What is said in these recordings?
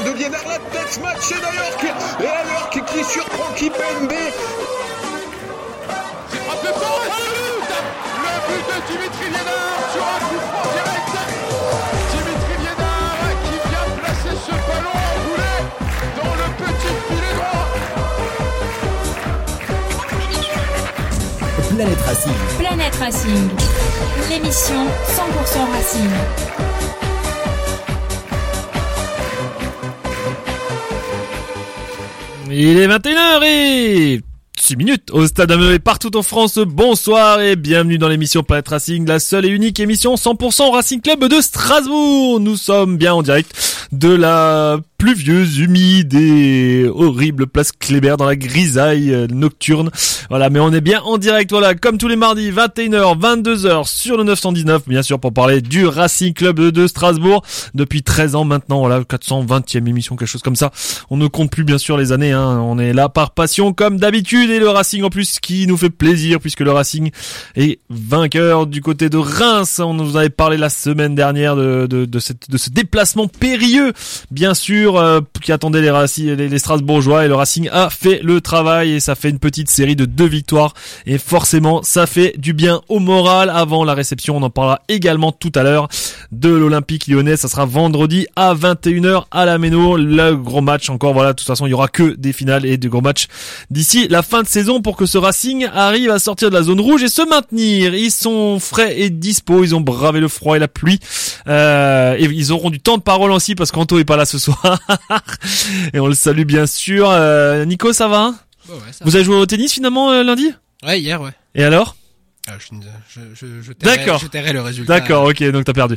De Liénard, la tête matchée d'ailleurs. Et alors qui, qui surprend Kipembe C'est frappé c'est le but Le but de Dimitri Liénard sur un coup franc direct Dimitri Liénard qui vient placer ce ballon enroulé dans le petit filet droit Planète Racing. Planète Racing, l'émission 100% Racing. Il est 21h et 6 minutes au stade Ameubé partout en France. Bonsoir et bienvenue dans l'émission Planète Racing, la seule et unique émission 100% Racing Club de Strasbourg. Nous sommes bien en direct de la pluvieuse, humide et horrible place Kléber dans la grisaille euh, nocturne. Voilà, mais on est bien en direct, voilà, comme tous les mardis, 21h, 22h sur le 919, bien sûr, pour parler du Racing Club de Strasbourg. Depuis 13 ans maintenant, voilà, 420e émission, quelque chose comme ça. On ne compte plus, bien sûr, les années, hein. On est là par passion, comme d'habitude, et le Racing en plus, qui nous fait plaisir, puisque le Racing est vainqueur du côté de Reims. On nous avait parlé la semaine dernière de, de, de, cette- de ce déplacement périlleux, bien sûr, euh, qui attendait les, les, les Strasbourgeois, et le Racing a fait le travail, et ça fait une petite série de deux victoires, et forcément, ça fait du bien au moral avant la réception. On en parlera également tout à l'heure de l'Olympique lyonnais. Ça sera vendredi à 21h à la Méno. Le gros match encore. Voilà, de toute façon, il y aura que des finales et de gros matchs d'ici la fin de saison pour que ce Racing arrive à sortir de la zone rouge et se maintenir. Ils sont frais et dispo. Ils ont bravé le froid et la pluie. Euh, et ils auront du temps de parole aussi parce qu'Anto est pas là ce soir. et on le salue bien sûr. Euh, Nico, ça va hein? Vous avez joué au tennis finalement euh, lundi? Ouais, hier, ouais. Et alors? Ah, je, je, je, je D'accord. Je tairai le résultat. D'accord, ok, donc t'as perdu.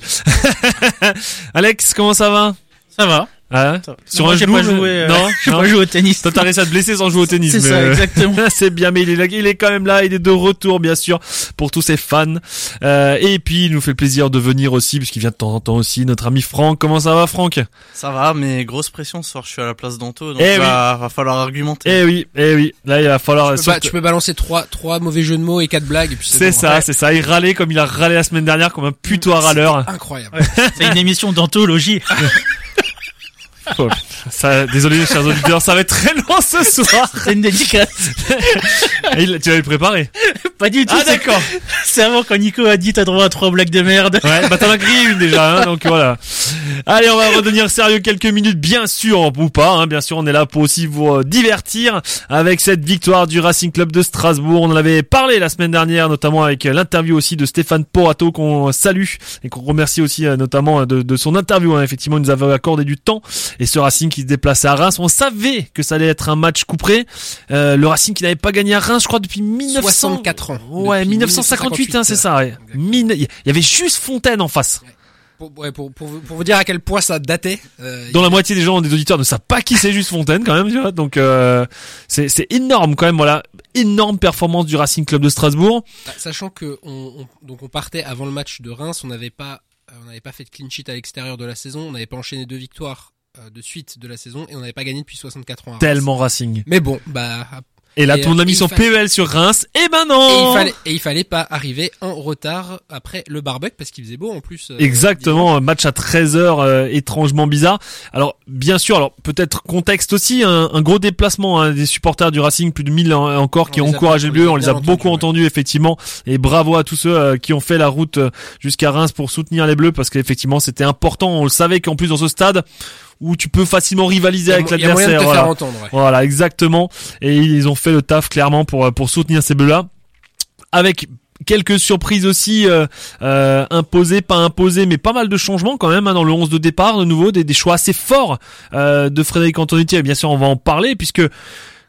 Alex, comment ça va? Ça va. Ah, Sur un genou pas joué. euh, Non, j'ai pas joué au tennis. T'as réussi à te blesser sans jouer au tennis. C'est ça, euh, exactement. c'est bien, mais il est, là, il est quand même là, il est de retour, bien sûr, pour tous ses fans. Euh, et puis, il nous fait le plaisir de venir aussi, puisqu'il vient de temps en temps aussi, notre ami Franck. Comment ça va, Franck? Ça va, mais grosse pression ce soir. Je suis à la place d'Anto, donc Eh va, va falloir argumenter. Eh oui, eh oui. Là, il va falloir... Tu peux, ba- tu peux balancer trois, trois mauvais jeux de mots et quatre blagues. et puis C'est bon. ça, Ouais. c'est ça. Il râlait comme il a râlé la semaine dernière, comme un putois râleur. Incroyable. C'est une émission d'anthologie. Ça, désolé, chers auditeurs, ça va être très long ce soir. C'est une dédicace. Il- tu l'avais préparé. Pas du tout. Ah, c'est- d'accord. C'est avant quand Nico a dit t'as droit à trois blagues de merde. Ouais, bah t'en as grillé une déjà, hein, donc voilà. Allez, on va redevenir sérieux quelques minutes, bien sûr, ou pas, hein, bien sûr, on est là pour aussi vous euh, divertir avec cette victoire du Racing Club de Strasbourg. On en avait parlé la semaine dernière, notamment avec l'interview aussi de Stéphane Porato qu'on salue et qu'on remercie aussi euh, notamment euh, de, de son interview. hein. Effectivement, il nous avait accordé du temps et ce Racing qui se déplaçait à Reims, on savait que ça allait être un match couperé. Euh, le Racing qui n'avait pas gagné à Reims, je crois, depuis 1900... 64 ans. Ouais, Depuis 1958, hein, c'est ça. Ouais. Mine- Il y avait juste Fontaine en face. Pour, ouais, pour, pour, vous- pour vous dire à quel point ça datait. euh, dont la moitié des gens, des auditeurs, ne savent pas qui c'est juste Fontaine quand même, tu vois. Donc euh, c'est c'est énorme quand même, voilà, énorme performance du Racing Club de Strasbourg. Bah, Sachant que on, on- donc on partait avant le match de Reims, on n'avait pas euh, on n'avait pas fait de clean sheet à l'extérieur de la saison, on n'avait pas enchaîné deux victoires de suite de la saison et on n'avait pas gagné depuis 64 ans. à. Tellement Racing. Mais bon, bah Et là, Et, monde a euh, mis son fallait- PEL sur Reims. Eh ben et non. il fallait et il fallait pas arriver en retard après le barbecue parce qu'il faisait beau en plus. euh, Exactement, match à 13h euh, étrangement bizarre. Alors bien sûr, alors peut-être contexte aussi, un, un gros déplacement hein, des supporters du Racing, plus de 1000 en- encore qui On ont encouragé on le a on les a beaucoup entendus, ouais. entendus effectivement, et bravo à tous ceux euh, qui ont fait la route euh, jusqu'à Reims pour soutenir les bleus, parce qu'effectivement c'était important, on le savait qu'en plus dans ce stade où tu peux facilement rivaliser avec l'adversaire. voilà. ouais. Voilà, exactement. Et ils ont fait le taf clairement pour pour soutenir ces bleus-là, avec quelques surprises aussi euh, euh, imposées, pas imposées, mais pas mal de changements quand même hein, dans le 11 de départ, de nouveau des, des choix assez forts euh, de Frédéric Antonetti. Et bien sûr, on va en parler puisque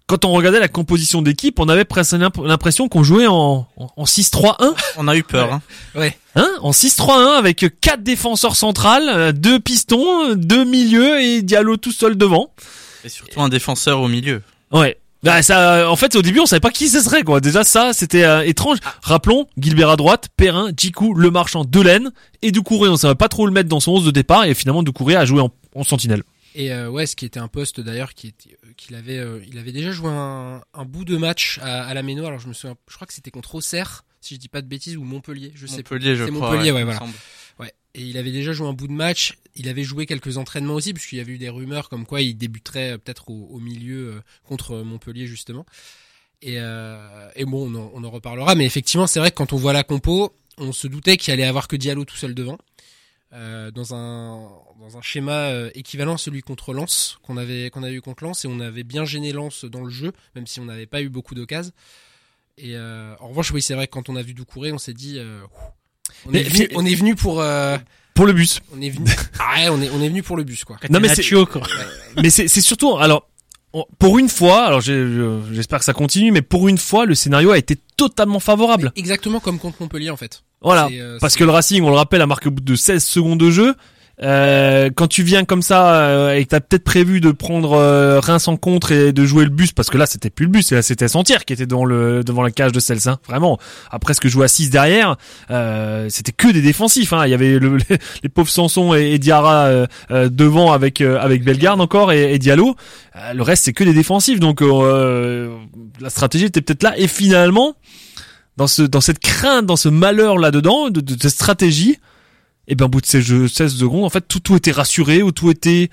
quand on regardait la composition d'équipe, on avait presque l'imp- l'impression qu'on jouait en, en, en 6-3-1. On a eu peur. Hein. Ouais. Hein? En 6-3-1 avec quatre défenseurs centrales, euh, deux pistons, euh, deux milieux et Diallo tout seul devant. Et surtout un défenseur au milieu. Ouais. Bah, ça, euh, en fait, au début, on savait pas qui ce serait, quoi. Déjà, ça, c'était euh, étrange. Rappelons, Gilbert à droite, Perrin, Djikou, Le Marchand, Delaine, et Doucouré. On savait pas trop le mettre dans son 11 de départ, et finalement, Doucouré a joué en, en sentinelle. Et euh, ouais, ce qui était un poste d'ailleurs qui euh, qu'il avait euh, il avait déjà joué un, un bout de match à, à la Méno. Alors je me souviens, je crois que c'était contre Auxerre, si je dis pas de bêtises, ou Montpellier. Je sais plus. Montpellier, je crois. Montpellier, ouais, voilà. Ouais. Et il avait déjà joué un bout de match. Il avait joué quelques entraînements aussi, puisqu'il y avait eu des rumeurs comme quoi il débuterait euh, peut-être au, au milieu contre Montpellier justement. Et, euh, et bon, on en, on en reparlera. Mais effectivement, c'est vrai que quand on voit la compo, on se doutait qu'il allait avoir que Diallo tout seul devant. Euh, dans un dans un schéma euh, équivalent à celui contre Lens qu'on avait qu'on avait eu contre Lens et on avait bien gêné Lens dans le jeu même si on n'avait pas eu beaucoup d'occasions et euh, en revanche oui c'est vrai que quand on a vu Doucouré on s'est dit euh, on, Mais- est venu, on est venu pour euh, Pour le bus. on est venu ah ouais, on est on est venu pour le bus quoi. Non, mais c'est- mais c'est c'est surtout, alors, pour une fois, alors j'espère que ça continue, mais pour une fois, le scénario a été totalement favorable. exactement comme contre Montpellier en fait Voilà. Euh, Parce que le Racing, on le rappelle, a marqué au bout de 16 secondes de jeu. Euh, quand tu viens comme ça euh, et que t'as peut-être prévu de prendre euh, Reims en contre et de jouer le bus, parce que là c'était plus le bus, là c'était Santier qui était devant le devant la cage de Cels, hein, vraiment. Après ce que jouait à 6 derrière, euh, c'était que des défensifs. Hein. Il y avait le, les, les pauvres Sanson et, et Diarra euh, devant avec euh, avec Bellegarde encore et, et Diallo. Le reste c'est que des défensifs, donc euh, la stratégie était peut-être là. Et finalement, dans ce dans cette crainte, dans ce malheur là dedans, de, de cette stratégie, et ben au bout de ces jeux 16 secondes, en fait tout tout était rassuré ou tout était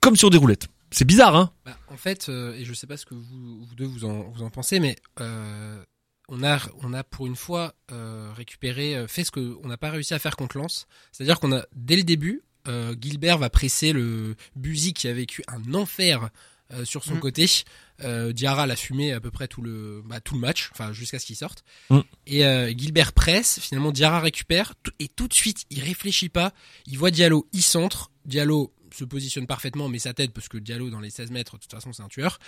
comme sur des roulettes. C'est bizarre, hein Bah, en fait, euh, et je sais pas ce que vous, vous deux vous en, vous en pensez, mais euh, on a on a pour une fois euh, récupéré, fait ce que on n'a pas réussi à faire contre Lens. C'est-à-dire qu'on a dès le début, euh, Gilbert va presser le Buzy qui a vécu un enfer euh, sur son Mm. côté. Euh, Diarra l'a fumé à peu près tout le bah, tout le match, enfin jusqu'à ce qu'il sorte. Mm. Et euh, Gilbert presse, finalement Diarra récupère et tout de suite il réfléchit pas, il voit Diallo, il centre, Diallo se positionne parfaitement mais sa tête parce que Diallo dans les 16 mètres de toute façon c'est un tueur.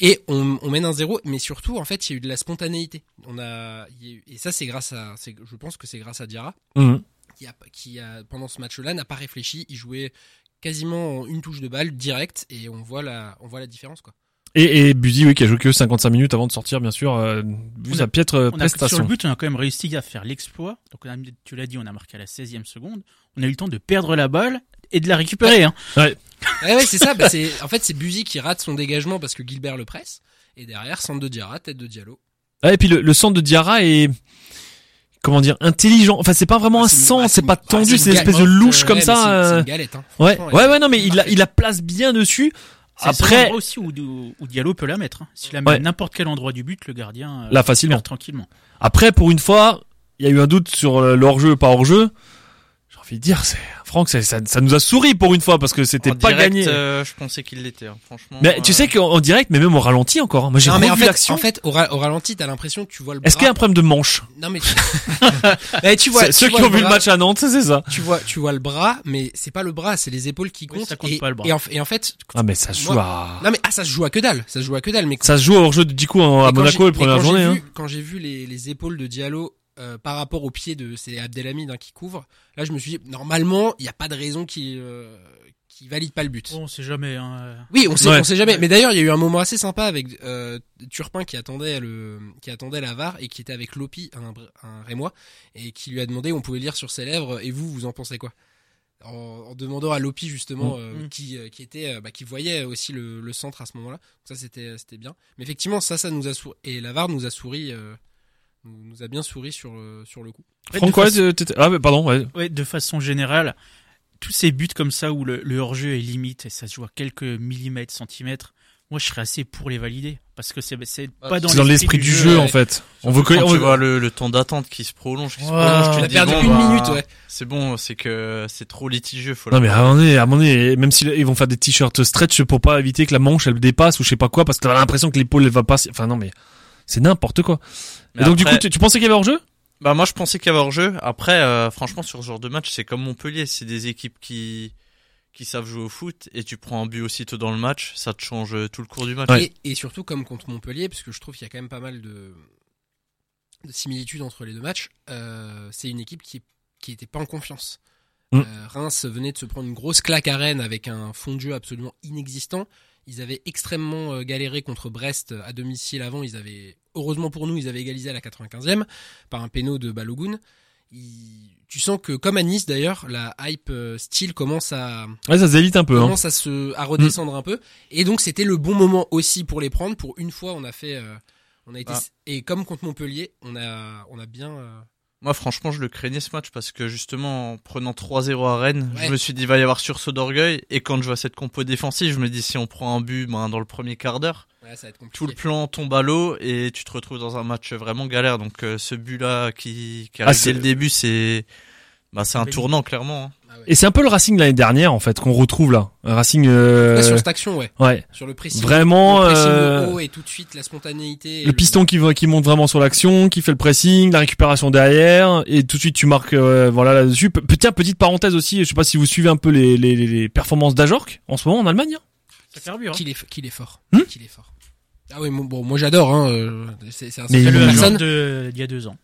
Et on, on mène un zéro, mais surtout en fait il y a eu de la spontanéité. On a eu- et ça c'est grâce à, je pense que c'est grâce à Diarra Mhm. qui a, qui a pendant ce match-là n'a pas réfléchi, il jouait quasiment en une touche de balle direct et on voit la, on voit la différence quoi. Et, et Buzy, oui, qui a joué que 55 minutes avant de sortir, bien sûr, euh, vu sa piètre euh, On a, sur prestation. le but, on a quand même réussi à faire l'exploit. Donc, on a, tu l'as dit, on a marqué à la 16e seconde. On a eu le temps de perdre la balle et de la récupérer. Hein. Ouais, ouais, c'est ça. Bah, c'est, en fait, c'est Buzy qui rate son dégagement parce que Gilbert le presse. Et derrière, centre de Diarra, tête de Diallo. Ouais, et puis le, le centre de Diarra est comment dire intelligent. Enfin, c'est pas vraiment Ah, un ah, c'est pas ah, tendu, c'est c'est une espèce de louche euh, comme ouais, ça. c'est- c'est euh, une galette, hein. Ouais, ouais, ouais, non, mais il la, il la place bien dessus. Le Après, endroit aussi où, où, où Diallo peut la mettre. hein. S'il la met Ouais. à n'importe quel endroit du but, le gardien euh, Là, facilement. tranquillement. après, pour une fois, il y a eu un doute sur euh, le hors-jeu, pas hors-jeu. J'ai envie de dire, c'est Franck, ça, ça, ça nous a souri pour une fois parce que c'était En pas direct, gagné. euh, je pensais qu'il l'était, hein, franchement. Mais tu euh, sais qu'en en direct, mais même au ralenti encore. hein. Moi, j'ai en revu fait, l'action. en fait, au, ra- au ralenti, t'as l'impression que tu vois le bras. Est-ce qu'il y a un problème de manche? Non, mais tu, Mais tu vois, C'est- Ceux qui ont vu le match à Nantes, c'est ça. Tu vois, tu vois le bras, mais c'est pas le bras, c'est les épaules qui Oui, comptent. ça compte et, pas le bras. Et en, et en fait, Ah, mais ça se joue Moi- à. non mais ah, ça se joue à que dalle, ça se joue à que dalle. Mais Ça se joue au hors-jeu de Djikou en- Mais à Monaco la première quand j'ai journée. hein. vu- Quand j'ai vu les épaules de Diallo euh, par rapport aux pieds de c'est Abdelhamid hein, qui couvre, là je me suis dit normalement il n'y a pas de raison qui euh, qui valide pas le but. On sait jamais. Hein. Oui, on sait, Ouais. on sait jamais. Mais d'ailleurs, il y a eu un moment assez sympa avec euh, Turpin qui attendait le, qui attendait la VAR et qui était avec Lopi, un, un Rémois, et qui lui a demandé, on pouvait lire sur ses lèvres, et vous, vous en pensez quoi? En, en demandant à Lopi justement, euh, Mm. qui, euh, qui était, euh, bah, qui voyait aussi le, le centre à ce moment-là. Donc ça, c'était, c'était bien. Mais effectivement, ça, ça nous a souri, et la VAR nous a souri, euh, nous, nous a bien souri sur, le- sur le coup. Ouais, Franck, de ouais, façon- t'étais- ah, mais pardon, ouais. Ouais, de façon générale, tous ces buts comme ça où le, le hors-jeu est limite et ça se joue à quelques millimètres, centimètres, moi je serais assez pour les valider. Parce que c'est Ah, pas dans C'est dans l'esprit du jeu, en ouais. fait. On veut que, Quand on tu veut- vois le, le temps d'attente qui se prolonge, qui se Ouais. prolonge, tu On a perdu bon, une bah, minute, ouais. C'est bon, c'est que c'est trop litigieux. Faut Non mais à un moment donné, à un moment donné, même s'ils vont faire des t-shirts stretch pour pas éviter que la manche elle dépasse ou je sais pas quoi parce que t'as l'impression que l'épaule elle va pas. Enfin non mais c'est n'importe quoi. Mais Et donc du coup tu, tu pensais qu'il y avait hors jeu Bah moi je pensais qu'il y avait hors-jeu. Après, euh, franchement sur ce genre de match, c'est comme Montpellier, c'est des équipes qui qui savent jouer au foot et tu prends un but aussitôt dans le match, ça te change tout le cours du match. Ouais. Et, et surtout comme contre Montpellier, parce que je trouve qu'il y a quand même pas mal de, de similitudes entre les deux matchs. euh, c'est une équipe qui qui était pas en confiance. Mm. Euh, Reims venait de se prendre une grosse claque à Rennes avec un fond de jeu absolument inexistant. Ils avaient extrêmement euh, galéré contre Brest à domicile avant. Ils avaient, heureusement pour nous, ils avaient égalisé à la 95e par un péno de Balogun. Tu sens que, comme à Nice d'ailleurs, la hype euh, style commence à, Ouais, ça se un peu. Hein. commence à se à redescendre un peu et donc c'était le bon moment aussi pour les prendre pour une fois on a fait euh, on a été Ah. et comme contre Montpellier on a on a bien euh, Moi, franchement, je le craignais ce match parce que justement, en prenant 3-0 à Rennes, Ouais. je me suis dit, il va y avoir sursaut d'orgueil. Et quand je vois cette compo défensive, je me dis, si on prend un but ben, dans le premier quart d'heure, ouais, tout le plan tombe à l'eau et tu te retrouves dans un match vraiment galère. Donc, euh, ce but-là qui, qui Ah, arrive c'est- dès le début, c'est bah, c'est un tournant, clairement. hein. Ah ouais. Et c'est un peu le Racing l'année dernière en fait qu'on retrouve là. Un Racing. Euh... Là, sur cette action ouais Ouais. sur le pressing Vraiment. le pressing euh, haut et tout de suite la spontanéité Le piston qui monte vraiment sur l'action, qui fait le pressing, la récupération derrière, et tout de suite tu marques euh, voilà là-dessus. Pe- Tiens, petite parenthèse aussi, je sais pas si vous suivez un peu les, les, les- les performances d'Ajorc en ce moment en Allemagne. hein. Ça carbure. hein. qu'il est qu'il est fort Hmm qu'il est fort ah oui bon, bon, moi j'adore hein euh, c'est c'est un de personne joueur de il y a deux ans.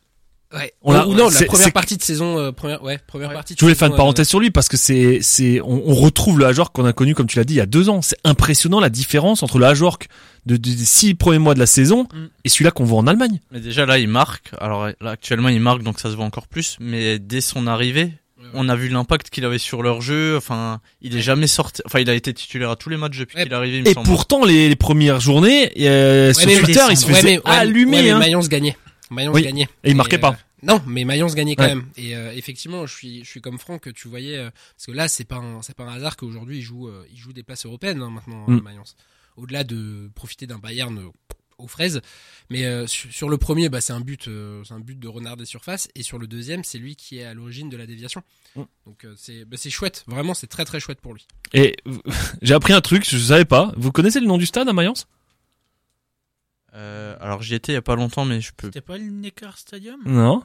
Ouais On l'a- ou non la première partie de saison euh, première ouais première Ouais. partie de Je voulais faire une parenthèse sur lui parce que c'est c'est on, on retrouve le Ajorc qu'on a connu comme tu l'as dit il y a deux ans. C'est impressionnant la différence entre le Ajorc de, de- des six premiers mois de la saison Mm. et celui-là qu'on voit en Allemagne. Mais déjà, là, il marque. Alors, là, actuellement, il marque, donc ça se voit encore plus. Mais dès son arrivée, Ouais, ouais. on a vu l'impact qu'il avait sur leur jeu. Enfin, il est jamais sorti. Enfin, il a été titulaire à tous les matchs depuis Ouais. qu'il est arrivé, il me Et semble. pourtant les, les premières journées euh, sur mais Twitter il se faisait ouais, mais, ouais, allumer. ouais, mais hein. Mayence gagnait Mayence Oui. gagnait Et il marquait euh, pas. Non, mais Mayence gagnait quand Ouais. même. Et euh, effectivement, je suis, je suis comme Franck. Tu voyais, euh, parce que là, c'est pas, un, c'est pas un hasard qu'aujourd'hui il joue, euh, il joue des places européennes hein, maintenant, Mm. euh, Mayence. Au-delà de profiter d'un Bayern euh, aux fraises, mais euh, sur, sur le premier, bah, c'est un but, euh, c'est un but de renard des surfaces. Et sur le deuxième, c'est lui qui est à l'origine de la déviation. Mm. Donc euh, c'est, bah, c'est chouette. Vraiment, c'est très très chouette pour lui. Et j'ai appris un truc, je savais pas. Vous connaissez le nom du stade à Mayence? Euh, alors, j'y étais il y a pas longtemps, mais je peux, C'était pas le Neckar Stadium Non.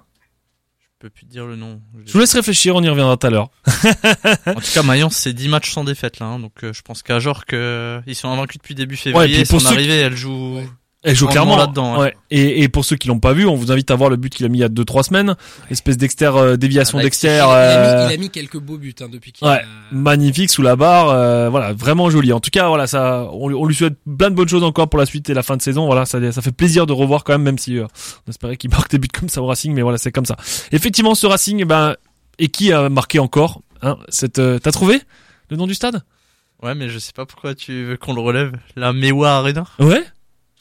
je peux plus te dire le nom. Je vous laisse réfléchir, on y reviendra tout à l'heure. En tout cas, Mayence, c'est 10 matchs sans défaite, là. hein. donc, euh, je pense qu'à Jorque, euh, ils sont invaincus depuis début février. puis pour son ceux arrivée, elle joue. Ouais. Elle joue clairement là-dedans, ouais. Et, et pour ceux qui l'ont pas vu, on vous invite à voir le but qu'il a mis il y a deux trois semaines, espèce d'exter euh, déviation Ah, il, a euh, mis, il a mis quelques beaux buts hein, depuis qu'il ouais. a- magnifique sous la barre, euh, voilà, vraiment joli. En tout cas, voilà, ça, on, lui- on lui souhaite plein de bonnes choses encore pour la suite et la fin de saison. Voilà, ça, ça fait plaisir de revoir quand même, même si euh, on espérait qu'il marque des buts comme ça au Racing, mais voilà, c'est comme ça. Effectivement, ce Racing, eh ben, et qui a marqué encore hein, cette, euh, T'as trouvé le nom du stade? Ouais, mais je sais pas pourquoi tu veux qu'on le relève. La Mewa Arena? Ouais.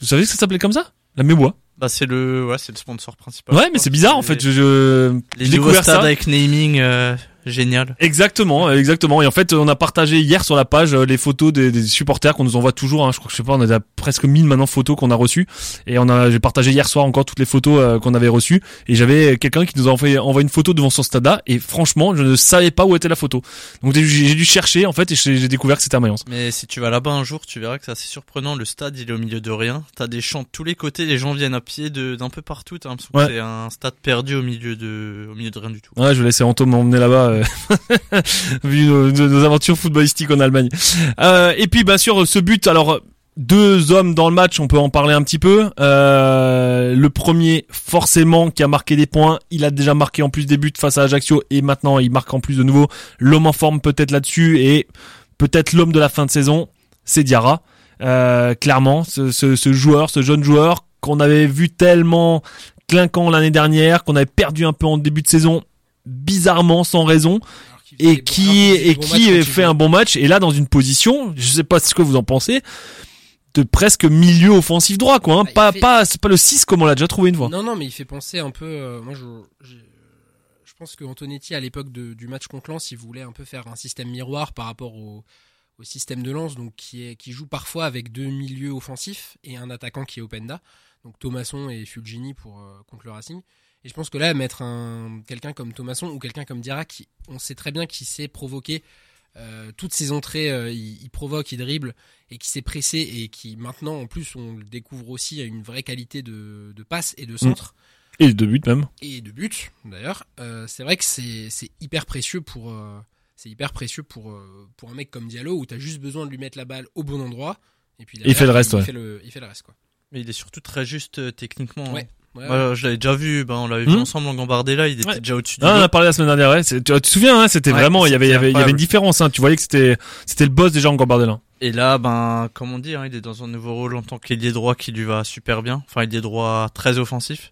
Vous savez que ça s'appelait comme ça? La Mébois. Bah, c'est le, ouais, c'est le sponsor principal. Ouais, mais c'est bizarre en fait. Je, je, Les j'ai nouveaux découvert stades ça. avec naming, euh, génial. Exactement, exactement. Et en fait, on a partagé hier sur la page euh, les photos des, des supporters qu'on nous envoie toujours. Hein. Je crois que je sais pas, on a presque 1000 maintenant photos qu'on a reçues. Et on a, j'ai partagé hier soir encore toutes les photos euh, qu'on avait reçues. Et j'avais quelqu'un qui nous a envoyé, envoyé une photo devant son stade Et franchement, je ne savais pas où était la photo. Donc j'ai, dû chercher en fait et j'ai découvert que c'était à Mayence. Mais si tu vas là-bas un jour, tu verras que c'est assez surprenant. Le stade, il est au milieu de rien. T'as des champs de tous les côtés. Les gens viennent à pied d'un peu partout. T'as l'impression Ouais. que c'est un stade perdu au milieu de, au milieu de rien du tout. Ouais, je vais laisser Anto m'emmener là-bas, euh, vu nos, aventures footballistiques en Allemagne. Euh, et puis, bien sûr, ce but, alors, deux hommes dans le match, on peut en parler un petit peu. Euh, le premier, forcément, qui a marqué des points, il a déjà marqué en plus des buts face à Ajaccio, et maintenant, il marque en plus de nouveau. L'homme en forme peut-être là-dessus, et peut-être l'homme de la fin de saison, c'est Diarra. Clairement, ce, ce joueur, ce jeune joueur qu'on avait vu tellement clinquant l'année dernière, qu'on avait perdu un peu en début de saison, bizarrement, sans raison, et qui et qui fait un bon match, et là dans une position, je sais pas ce que vous en pensez, de presque milieu offensif droit, quoi. Hein. Ah, il Pas, fait- pas, c'est pas le 6 comme on l'a déjà trouvé une fois. Non, non, mais il fait penser un peu. euh, moi, je, je pense que Antonetti, à l'époque du match contre Lens, il voulait un peu faire un système miroir par rapport au, au système de Lens, donc qui, est, qui joue parfois avec deux milieux offensifs et un attaquant qui est Openda, donc Thomasson et Fulgini pour euh, contre le Racing. Et je pense que là, mettre un quelqu'un comme Thomasson ou quelqu'un comme Dirac, qui, on sait très bien qu'il sait provoquer euh, toutes ses entrées, euh, il, il provoque, il dribble et qui s'est pressé et qui maintenant, en plus, on le découvre aussi à une vraie qualité de, de passe et de centre Et deux buts même. et de but d'ailleurs. Euh, c'est vrai que c'est c'est hyper précieux pour euh, c'est hyper précieux pour euh, pour un mec comme Diallo où t'as juste besoin de lui mettre la balle au bon endroit et puis il fait le reste, il, ouais. fait le, il fait le reste quoi. Mais il est surtout très juste euh, techniquement. hein. Ouais. Moi, je l'avais déjà vu, ben, on l'avait vu Hmm. ensemble en Gambardella, il était Ouais. déjà au-dessus du Ah, on en a parlé la semaine dernière. Ouais. Tu, tu te souviens, hein, c'était Ouais, vraiment, il y avait, il y c'était avait, il y avait une différence. Hein. Tu voyais que c'était, c'était le boss déjà en Gambardella. Et là, ben, comme on dit, hein, il est dans un nouveau rôle en tant qu'ailier droit qui lui va super bien. Enfin, il est droit très offensif.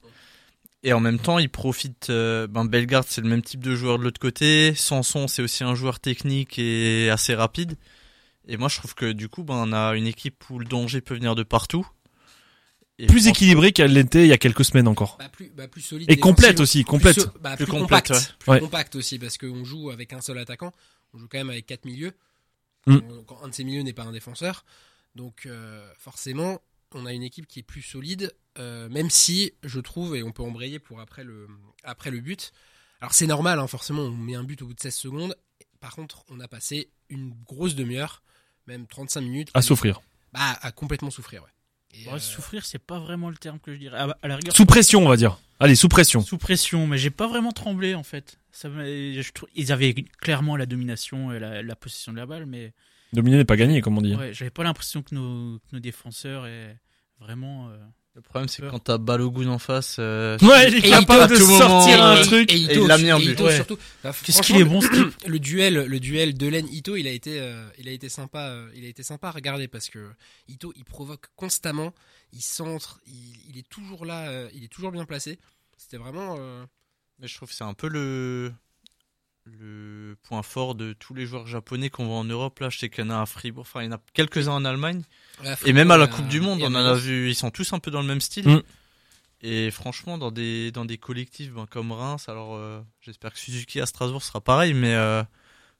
Et en même temps, il profite. euh, ben, Bellegarde, c'est le même type de joueur de l'autre côté. Sanson, c'est aussi un joueur technique et assez rapide. Et moi, je trouve que du coup, ben, on a une équipe où le danger peut venir de partout. Et Plus franchement, équilibré qu'elle l'était il y a quelques semaines encore. Bah, plus, bah, plus solide. Et complète aussi, complète. Plus, so- bah, Plus plus, complète, compact. ouais. Plus Ouais. compact aussi, parce qu'on joue avec un seul attaquant. On joue quand même avec quatre milieux. Mm. On- quand un de ces milieux n'est pas un défenseur. Donc, euh, forcément, on a une équipe qui est plus solide, euh, même si, je trouve, et on peut embrayer pour après le, après le but. Alors, c'est normal, hein, forcément, on met un but au bout de 16 secondes. Par contre, on a passé une grosse demi-heure, même 35 minutes. À souffrir. Bah, à complètement souffrir, ouais. Et, Ouais, euh, Souffrir, c'est pas vraiment le terme que je dirais. À, à la rigueur, Sous pression, on va dire. Allez, sous pression. sous pression, mais j'ai pas vraiment tremblé en fait. Ça, je ils avaient clairement la domination et la, la possession de la balle, mais Dominer n'est pas gagné, comme on dit. ouais, j'avais pas l'impression que nos, que nos défenseurs aient vraiment. euh, Le problème, c'est que quand t'as Balogun en face, euh, Ouais, il est Et capable de sortir moment, un euh, truc. Et, Et Ito, il l'a mis en et but. Ito Ouais. surtout. Bah, Qu'est-ce qu'il est bon, ce type le duel, le duel Delaine Ito, il a été, euh, il a été sympa, euh, il a été sympa à regarder parce que Ito, il provoque constamment, il centre, il, il est toujours là, euh, il est toujours bien placé. C'était vraiment. euh, Mais je trouve que c'est un peu le le point fort de tous les joueurs japonais qu'on voit en Europe. Là, je sais qu'il y en a à Fribourg, enfin, il y en a quelques-uns en Allemagne. Et même à la Coupe du Monde, on en a vu, ils sont tous un peu dans le même style. Mm. Et franchement, dans des, dans des collectifs ben, comme Reims, alors euh, j'espère que Suzuki à Strasbourg sera pareil, mais euh,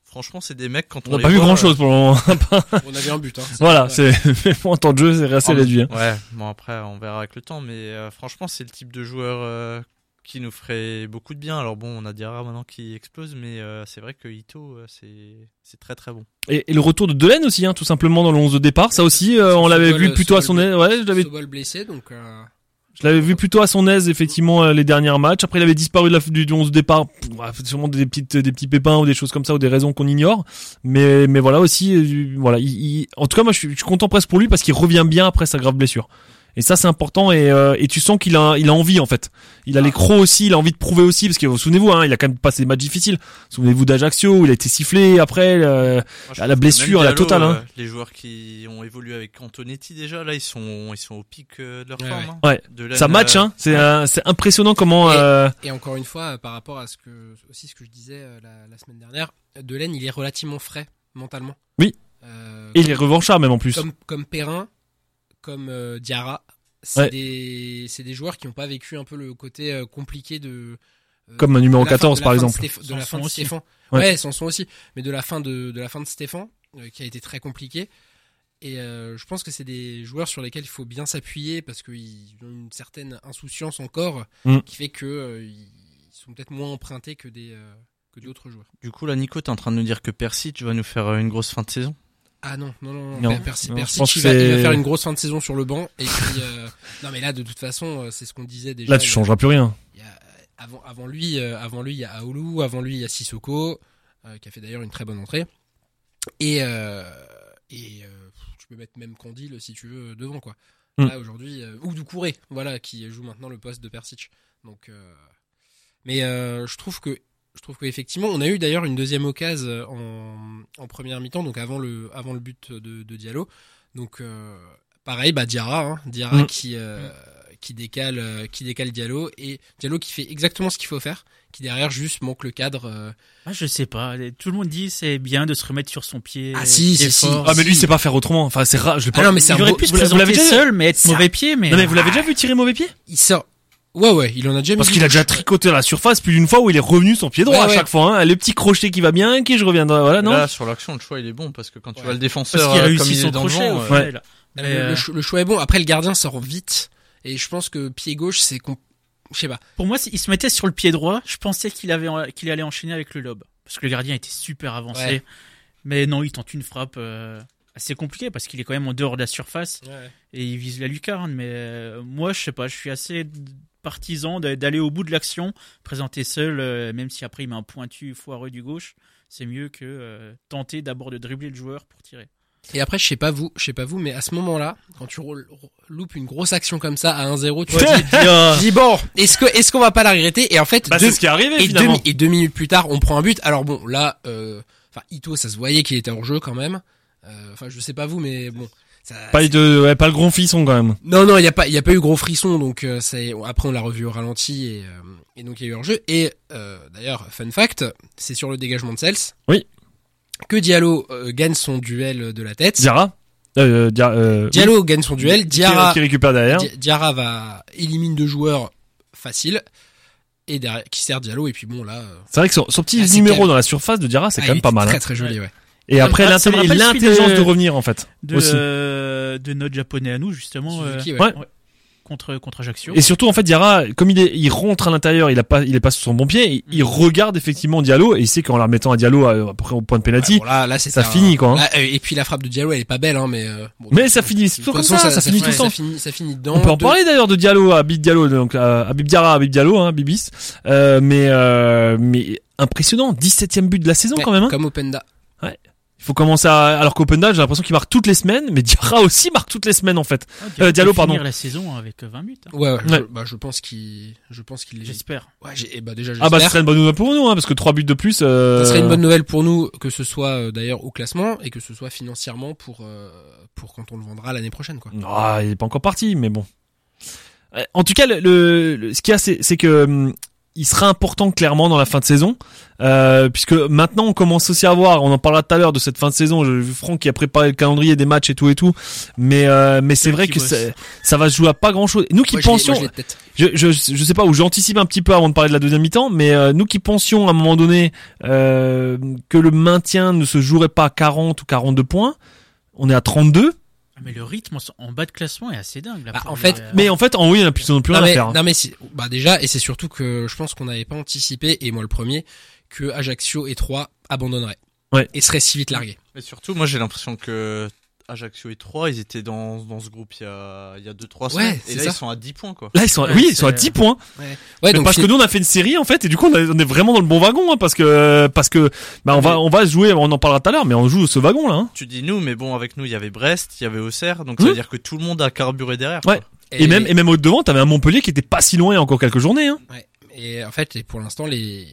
franchement, c'est des mecs quand on, On n'a pas vu grand chose pour le moment. On avait un but. Hein, voilà, c'est, mais en temps de jeu, c'est assez réduit. hein. Ouais, bon après on verra avec le temps, mais euh, franchement c'est le type de joueur euh, qui nous ferait beaucoup de bien. Alors bon, on a Diarra maintenant qui explose, mais euh, c'est vrai que Ito euh, c'est c'est très très bon. Et, et le retour de Delaine aussi, hein, tout simplement dans le 11 de départ. Ça aussi, euh, on l'avait vu plutôt à son aise. Ouais, je l'avais, Sobol blessé, donc. euh, je l'avais vu plutôt à son aise, effectivement, euh, les derniers matchs. Après, il avait disparu de la, du, du 11 de départ. Pff, sûrement des petites, des petits pépins ou des choses comme ça ou des raisons qu'on ignore. Mais, mais voilà aussi, euh, voilà. il- il- en tout cas, moi, je suis, je suis content presque pour lui parce qu'il revient bien après sa grave blessure. Et ça, c'est important. Et, euh, et tu sens qu'il a, il a envie en fait. Il a les crocs aussi. Il a envie de prouver aussi parce que vous souvenez-vous, hein, il a quand même passé des matchs difficiles. Souvenez-vous d'Ajaccio où il a été sifflé après. euh, Moi, la blessure, la totale, hein. euh, les joueurs qui ont évolué avec Antonetti déjà là, ils sont ils sont au pic euh, de leur Ouais, forme. ouais. hein. Ouais. Ça match, euh, hein. C'est, un- c'est impressionnant comment. Et- euh, Et encore une fois, euh, par rapport à ce que aussi ce que je disais euh, la, la semaine dernière, Delaine, il est relativement frais mentalement. Oui. Euh, et il est revanchard même en plus. comme comme Perrin, comme euh, Diarra, c'est Ouais. des joueurs qui n'ont pas vécu un peu le côté euh, compliqué de euh, Comme un numéro de la fin- 14, de la par de exemple. Stéph- de la fin de. Stéphane. Ouais. Ouais, Sanson aussi, mais de la fin de de la fin de Stéphane euh, qui a été très compliqué. Et euh, je pense que c'est des joueurs sur lesquels il faut bien s'appuyer parce qu'ils ont une certaine insouciance encore Mm. qui fait que euh, ils sont peut-être moins empruntés que des euh, que d'autres joueurs. Du coup là, Nico, t'es en train de nous dire que Persic va nous faire une grosse fin de saison? Ah non, non, non, Non, non. Persi- pense il, va, il va faire une grosse fin de saison sur le banc. Et puis, euh, non, mais là, de toute façon, euh, c'est ce qu'on disait déjà. Là, tu a- changeras plus rien. il y a- avant, avant lui, euh, avant lui, il y a Aoulou, avant lui, il y a Sissoko, euh, qui a fait d'ailleurs une très bonne entrée. Et, et tu peux mettre même Candil si tu veux devant quoi. Mm. Là aujourd'hui, ou Doucouré, voilà, qui joue maintenant le poste de Persic. Donc, mais je trouve que je trouve qu'effectivement, on a eu d'ailleurs une deuxième occasion en, en première mi-temps, donc avant le avant le but de, de Diallo. Donc euh, pareil, bah Diarra, hein, Diarra Mm. qui euh, qui décale euh, qui décale Diallo et Diallo qui fait exactement ce qu'il faut faire, qui derrière juste manque le cadre. euh, Ah, je sais pas. Tout le monde dit c'est bien de se remettre sur son pied. Ah, si, si, si. Ah, mais lui, c'est pas faire autrement. Enfin, c'est rare. Je l'ai pas. Ah non, mais c'est un Il aurait beau- pu se vous présenter déjà- seul, mais être mauvais pied. Mais Non, mais vous l'avez déjà vu tirer mauvais pied? Il sort. Ouais ouais, il en a déjà mis. Parce qu'il a déjà tricoté à la surface plus d'une fois où il est revenu son pied droit Ouais, à ouais. chaque fois. Hein. Le petit crochet qui va bien, qui je reviendrai. Voilà, non là sur l'action, le choix il est bon parce que quand tu vois le parce défenseur qu'il euh, comme réussit il est son le crochet vent, au euh, final. Le, euh, le choix est bon. Après, le gardien sort vite. Et je pense que pied gauche, c'est. com- Je sais pas. Pour moi, il se mettait sur le pied droit. Je pensais qu'il avait qu'il allait enchaîner avec le lob parce que le gardien était super avancé. Ouais. Mais non, il tente une frappe euh, assez compliquée parce qu'il est quand même en dehors de la surface et il vise la lucarne. Mais euh, moi, je sais pas, je suis assez partisan d'a- d'aller au bout de l'action, présenter seul, euh, même si après il met un pointu foireux du gauche. C'est mieux que euh, tenter d'abord de dribbler le joueur pour tirer. Et après, je sais pas vous, je sais pas vous, mais à ce moment-là, quand tu loupes une grosse action comme ça à 1-0, tu te dis, tu dis, bon, est-ce que est-ce qu'on va pas la regretter? Et en fait, Bah, deux, c'est ce qui est arrivé et, deux, et minutes plus tard, on prend un but. Alors bon, là, euh, enfin Ito, ça se voyait qu'il était hors jeu quand même. Euh, Enfin, je sais pas vous, mais bon. Ça, Pas de, ouais, pas le gros fisson quand même. Non, non, il y a pas, il y a pas eu gros frisson, donc euh, c'est après on l'a revu au ralenti et, euh, et donc il y a eu un jeu. Et euh, d'ailleurs, fun fact, c'est sur le dégagement de Cels. Oui. Que Diallo euh, gagne son duel de la tête. Diarra, euh, Dia- euh, Diallo gagne son duel. Diarra, qui récupère derrière. Di- Diarra va élimine deux joueurs faciles et derrière, qui sert Diallo. Et puis bon là, euh, C'est vrai que son, son petit numéro dans la surface de Diarra, c'est ah, quand même pas mal. Très hein. très joli, ouais. Et après Ah, rappelle celui l'intelligence de- de revenir en fait. de, aussi. euh, de notre japonais à nous justement euh, Suzuki, Ouais. ouais. contre contre Ajaccio. Et surtout en fait Diarra, comme il est, il rentre à l'intérieur, il a pas, il est pas sur son bon pied, il, il regarde effectivement Diallo et il sait qu'en la remettant à Diallo euh, après au point de penalty, Ouais, bon, là, là, c'était ça un- finit, quoi, hein. là, euh, et puis la frappe de Diallo, elle est pas belle, hein, mais. euh, bon, mais ça finit, toute comme façon, ça, ça, finit tout le temps. Ça finit, ça finit dedans. On peut en parler d'ailleurs de Diallo, Habib Diallo, donc euh, Habib Diarra, Habib Diallo, hein, Bibis. Euh, mais euh, mais impressionnant, 17e but de la saison Ouais, quand même. Hein. Comme Openda. Il faut commencer à alors qu'Openda, j'ai l'impression qu'il marque toutes les semaines, mais Diarra aussi marque toutes les semaines en fait. Ah, euh, Diallo, peut finir pardon. la saison avec 20 buts. hein. Ouais, ouais, Ouais. Je, bah, je pense qu'il, je pense qu'il. J'espère. Ouais, j'ai, eh bah déjà, Ah bah ce j'espère. serait une bonne nouvelle pour nous, hein, parce que trois buts de plus. Euh... Ça serait une bonne nouvelle pour nous que ce soit euh, d'ailleurs au classement et que ce soit financièrement pour euh, pour quand on le vendra l'année prochaine quoi. Ah, il est pas encore parti, mais bon. Euh, En tout cas, le, le- ce qu'il y a, c'est c'est que hum, il sera important clairement dans la fin de saison, euh, puisque maintenant on commence aussi à voir. On en parlera tout à l'heure de cette fin de saison. J'ai vu Franck qui a préparé le calendrier des matchs et tout et tout, mais euh, mais c'est vrai que c'est- ça va se jouer à pas grand chose. Nous qui Moi, pensions, moi, je je, je, je sais pas où j'anticipe un petit peu avant de parler de la deuxième mi-temps, mais euh, nous qui pensions à un moment donné euh, que le maintien ne se jouerait pas à 40 ou 42 points, on est à 32. Ah, mais le rythme en, bas de classement est assez dingue. Là, Bah, en fait, euh, Mais en fait, en haut, il n'y en a plus, plus rien à faire. hein. non mais c'est- bah déjà et c'est surtout que je pense qu'on n'avait pas anticipé et moi le premier que Ajaccio et 3 abandonneraient. Ouais. Et seraient si vite largués. Mais surtout, moi j'ai l'impression que Ajaccio et 3, ils étaient dans, dans ce groupe il y a, il y a 2-3 Ouais, semaines. c'est et là, ça. ils sont à 10 points, quoi. Là, ils sont, Ouais, oui, ils sont à c'est- 10 points. Ouais, Mais donc parce que nous, on a fait une série, en fait, et du coup, on, a- on est vraiment dans le bon wagon, hein, parce que, parce que, bah, on va, on va jouer, on en parlera tout à l'heure, mais on joue ce wagon, là, hein. Tu dis nous, mais bon, avec nous, il y avait Brest, il y avait Auxerre, donc ça Mmh. veut dire que tout le monde a carburé derrière. Ouais. quoi. Et, même, et même au devant, t'avais un Montpellier qui était pas si loin il y a encore quelques journées, hein. Ouais. Et en fait, et pour l'instant, les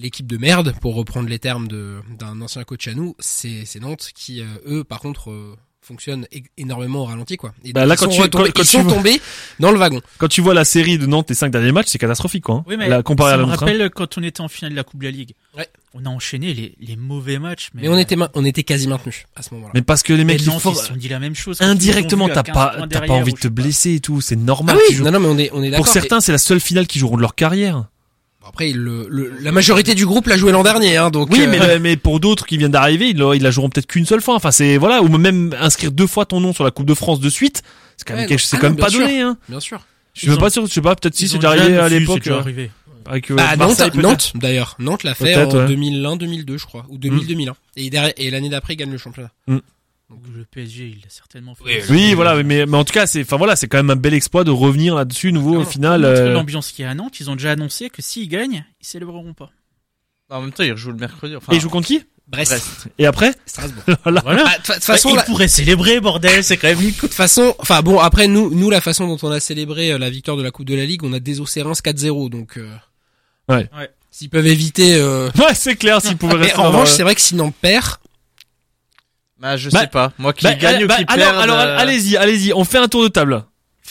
l'équipe de merde, pour reprendre les termes d'un ancien coach à nous, c'est Nantes qui, euh, eux, par contre, euh, fonctionnent énormément au ralenti, quoi. Et Bah, là, ils quand sont, tu- retombés, quand- quand ils tu sont vois- tombés dans le wagon. Quand tu vois la série de Nantes, les cinq derniers matchs, c'est catastrophique, quoi. hein. Oui, mais La, comparé ça à la me hein. rappelle quand on était en finale de la Coupe de la Ligue. Ouais. On a enchaîné les, les mauvais matchs. Mais, Mais on était on était quasi maintenus à ce moment-là. Mais parce que les mecs, ils Nantes, font, ils sont dit la même chose. ils indirectement, t'as 15 pas, t'as pas envie de te blesser et tout, c'est Ah normal. oui, qu'ils jouent. non, non, mais on est, on est d'accord. Pour certains, c'est la seule finale qu'ils joueront de leur carrière. Après, le, le- la majorité du groupe l'a joué l'an dernier, hein, donc. Oui, euh, mais, pour d'autres qui viennent d'arriver, ils, la- ils la joueront peut-être qu'une seule fois. Enfin, c'est voilà, ou même inscrire deux fois ton nom sur la Coupe de France de suite, c'est quand même Ouais, quelque Ah quand non, même pas sûr. donné. Hein. Bien sûr. Je suis pas sûr, je sais pas, peut-être si c'est déjà arrivé à l'époque. euh. Avec, euh, Bah, Nantes, d'ailleurs. Nantes l'a fait en ouais. 2001, 2002, je crois. Ou 2000, 2001. Et, derrière- et l'année d'après, il gagne le championnat. Le PSG, il l'a certainement fait. Oui, Oui, voilà, mais, mais en tout cas, c'est, enfin voilà, c'est quand même un bel exploit de revenir là-dessus, nouveau au final. euh, L'ambiance qu'il y a à Nantes, ils ont déjà annoncé que s'ils gagnent, ils célébreront pas. En même temps, ils rejouent le mercredi. Enfin, Et ils jouent contre qui Brest. Brest. Et après Strasbourg. Voilà. Voilà. Bah, de toute façon, ils la- pourraient célébrer, bordel, c'est quand même une de toute façon, enfin bon, après nous, nous la façon dont on a célébré euh, la victoire de la Coupe de la Ligue, on a désossé Reims 4-0, donc. Euh, Ouais. Ouais. S'ils peuvent éviter. Euh... Ouais, c'est clair, s'ils pouvaient en revanche, c'est vrai que si Nantes perd, Bah, je Bah, sais pas. Moi qui Bah, gagne ou bah, qui alors, perd. alors, euh, allez-y, allez-y, on fait un tour de table.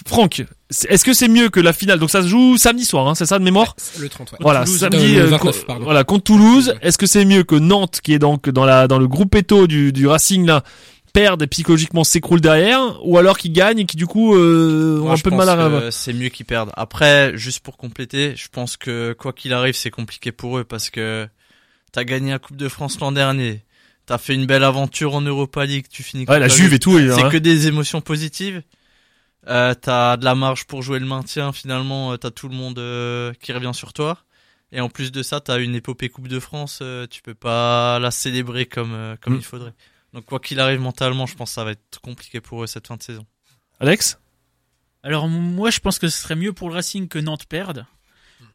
Franck, est-ce que c'est mieux que la finale? Donc ça se joue samedi soir, hein, c'est ça de mémoire? Le 30, ouais. Voilà, Toulouse, samedi, euh, euh, le 29, co- pardon. voilà, contre Toulouse. Est-ce que c'est mieux que Nantes, qui est donc dans la dans le groupe Eto du, du Racing là, perde et psychologiquement s'écroule derrière, ou alors qu'ils gagnent et qui du coup euh, ont Moi, un peu de mal à C'est mieux qu'ils perdent. Après, juste pour compléter, je pense que quoi qu'il arrive, c'est compliqué pour eux parce que t'as gagné la Coupe de France l'an dernier. T'as fait une belle aventure en Europa League. Tu finis. Ouais, la Juve et tout. C'est que des émotions positives. Euh, t'as de la marge pour jouer le maintien. Finalement, euh, t'as tout le monde euh, qui revient sur toi. Et en plus de ça, t'as une épopée Coupe de France. euh, tu peux pas la célébrer comme euh, comme Mm. il faudrait. Donc quoi qu'il arrive mentalement, je pense que ça va être compliqué pour eux cette fin de saison. Alex? Alors moi, je pense que ce serait mieux pour le Racing que Nantes perde,